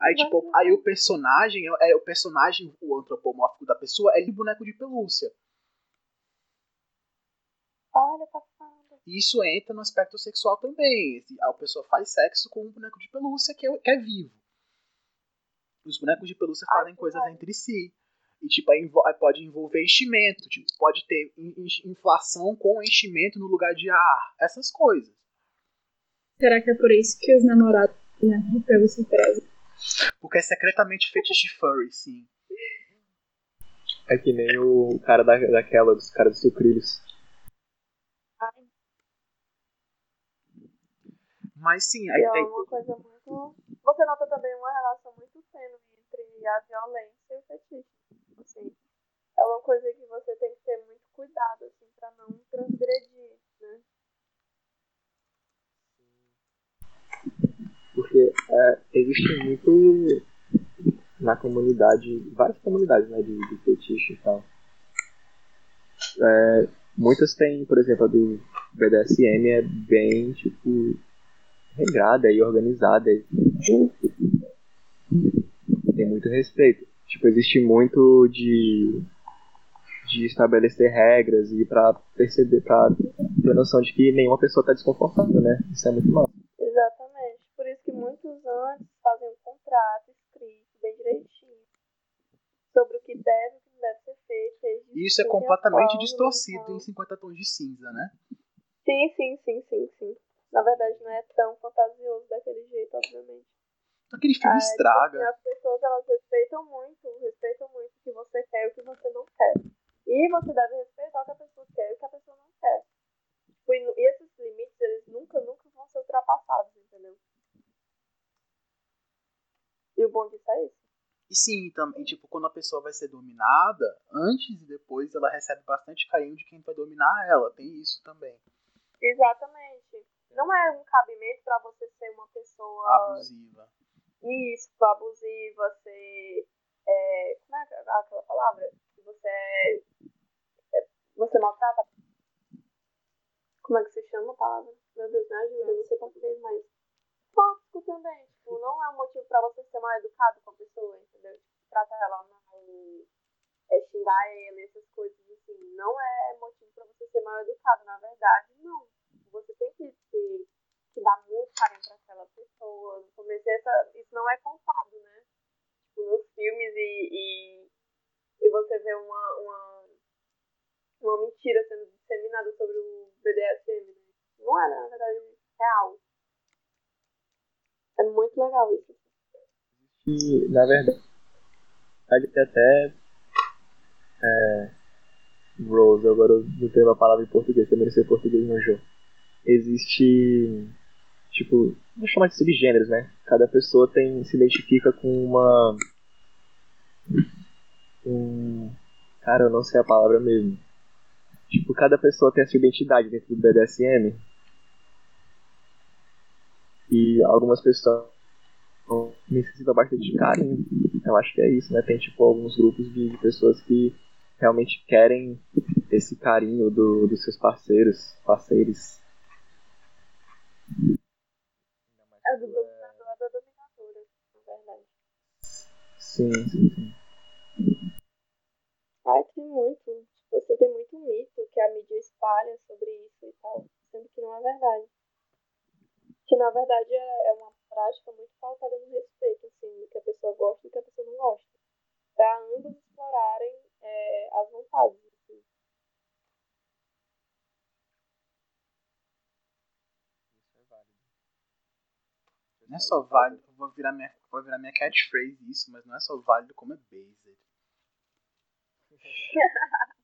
Aí, tipo, aí o personagem, é é o personagem, o antropomórfico da pessoa, é de boneco de pelúcia. Olha, passando. E isso entra no aspecto sexual também. A pessoa faz sexo com um boneco de pelúcia que é, que é vivo. Os bonecos de pelúcia fazem coisas entre si. E, tipo, aí pode envolver enchimento. Tipo, pode ter inflação com enchimento no lugar de ar. Essas coisas. Será que é por isso que os namorados né, pelúcia prezam? Porque é secretamente fetiche furry, sim. É que nem o cara da, daquela, dos caras dos sucrilhos. Mas sim, aí é tem. uma coisa muito. Você nota também uma relação muito tênue entre a violência e o fetiche. Assim, é uma coisa que você tem que ter muito cuidado, assim, pra não transgredir, né? Porque é, existe muito na comunidade, várias comunidades né, de, de fetiche e tal. É, muitas têm, por exemplo, a do BDSM é bem, tipo, regrada e organizada. Tem muito respeito. Tipo, existe muito de, de estabelecer regras e pra perceber, pra ter noção de que nenhuma pessoa tá desconfortável, né? Isso é muito mal. Exatamente. Por isso que muitos antes fazem um contrato escrito bem direitinho sobre o que deve e o que não deve ser feito. E isso é completamente distorcido então. em 50 tons de cinza, né? Sim, sim, sim, sim, sim na verdade não é tão fantasioso daquele jeito, obviamente. Aquele filme ah, estraga. Tipo, as pessoas elas respeitam muito, respeitam muito o que você quer e o que você não quer. E você deve respeitar o que a pessoa quer e o que a pessoa não quer. Tipo, e esses limites, eles nunca, nunca vão ser ultrapassados, entendeu? E o bom disso é isso. E sim, também, tipo, quando a pessoa vai ser dominada, antes e depois ela recebe bastante carinho de quem vai dominar ela. Tem isso também. Exatamente não é um cabimento para você ser uma pessoa abusiva. Isso, abusiva, ser. É, como é aquela palavra? Você é, é, Você maltrata. Como é que se chama a palavra? Meu Deus, me ajuda, eu não sei português mais. Tóxico também. Tipo, não é um motivo para você ser mal educado com a pessoa, entendeu? Tratar ela mal, é, xingar ela, essas coisas assim. Não é motivo para você ser mal educado, na verdade, não você tem que, que, que dar muito carinho para aquela pessoa. Começo, essa, isso não é contado, né? Tipo, nos filmes e, e, e você vê uma, uma, uma mentira sendo disseminada sobre o BDSM. Né? Não é, na verdade, real. É muito legal isso. E, na verdade, até é, Rose, agora eu não tenho uma palavra em português, também não sei português no jogo existe tipo, vou chamar de subgêneros, né? Cada pessoa tem se identifica com uma um cara, eu não sei a palavra mesmo. Tipo, cada pessoa tem a sua identidade dentro do BDSM. E algumas pessoas necessitam bastante de carinho. Eu acho que é isso, né? Tem tipo alguns grupos de, pessoas que realmente querem esse carinho do, dos seus parceiros, parceiros do dominador é da dominadora, na verdade. Sim, sim, sim. Ai, tem muito. Tipo, assim, tem muito mito que a mídia espalha sobre isso e tal, sendo que não é verdade. Que na verdade é, é uma prática muito pautada no respeito, assim, do que a pessoa gosta e do que a pessoa não gosta. Pra ambos explorarem é, as vontades. Não é só válido, vou virar minha, vou virar minha catchphrase isso, mas não é só válido como é based.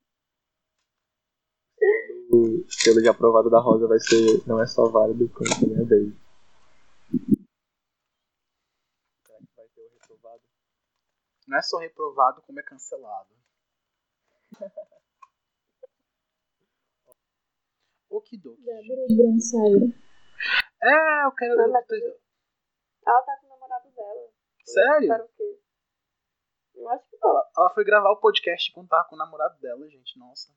o selo de aprovado da Rosa vai ser não é só válido como também é based. Será que vai ter o reprovado? Não é só reprovado como é cancelado. Okidoki. É, eu quero. Ela tá com o namorado dela. Sério? o quê? Eu acho que ela, ela foi gravar o podcast quando tava com o namorado dela, gente. Nossa.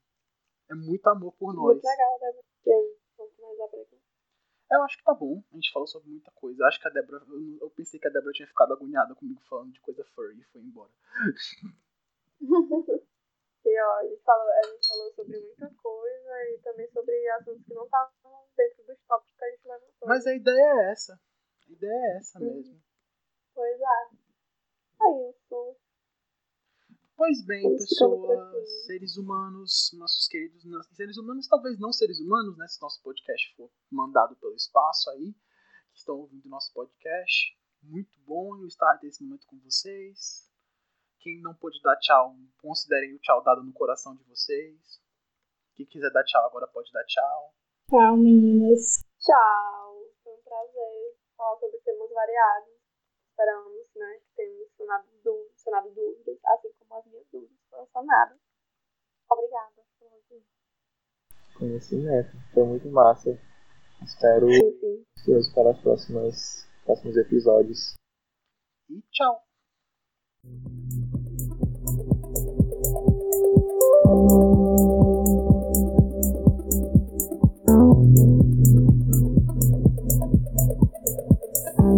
É muito amor por nós. Muito legal, Débora. E aí, vamos finalizar por aqui? Eu acho que tá bom. A gente falou sobre muita coisa. Eu acho que a Débora. Eu, eu pensei que a Débora tinha ficado agoniada comigo falando de coisa furry e foi embora. e ó, a gente, falou, a gente falou sobre muita coisa e também sobre assuntos que não estavam dentro dos tópicos que a gente levantou. Mas a ideia é essa. A ideia é essa Uhum. mesmo. Pois é. É isso. Pois bem, pessoas, seres humanos, nossos queridos seres humanos, talvez não seres humanos, né? Se nosso podcast for mandado pelo espaço aí, que estão ouvindo nosso podcast. Muito bom eu estar nesse momento com vocês. Quem não pôde dar tchau, considerem o tchau dado no coração de vocês. Quem quiser dar tchau agora pode dar tchau. Tchau, meninas. Tchau. Foi um prazer falar sobre temas variados. Esperamos, né, que tenham sanado, dú- sanado dúvidas, assim como as minhas dúvidas foram sanadas. Obrigada por ouvir. Conhecimento. Foi muito massa. Espero ansioso para os próximos, próximos episódios. E tchau. Tchau.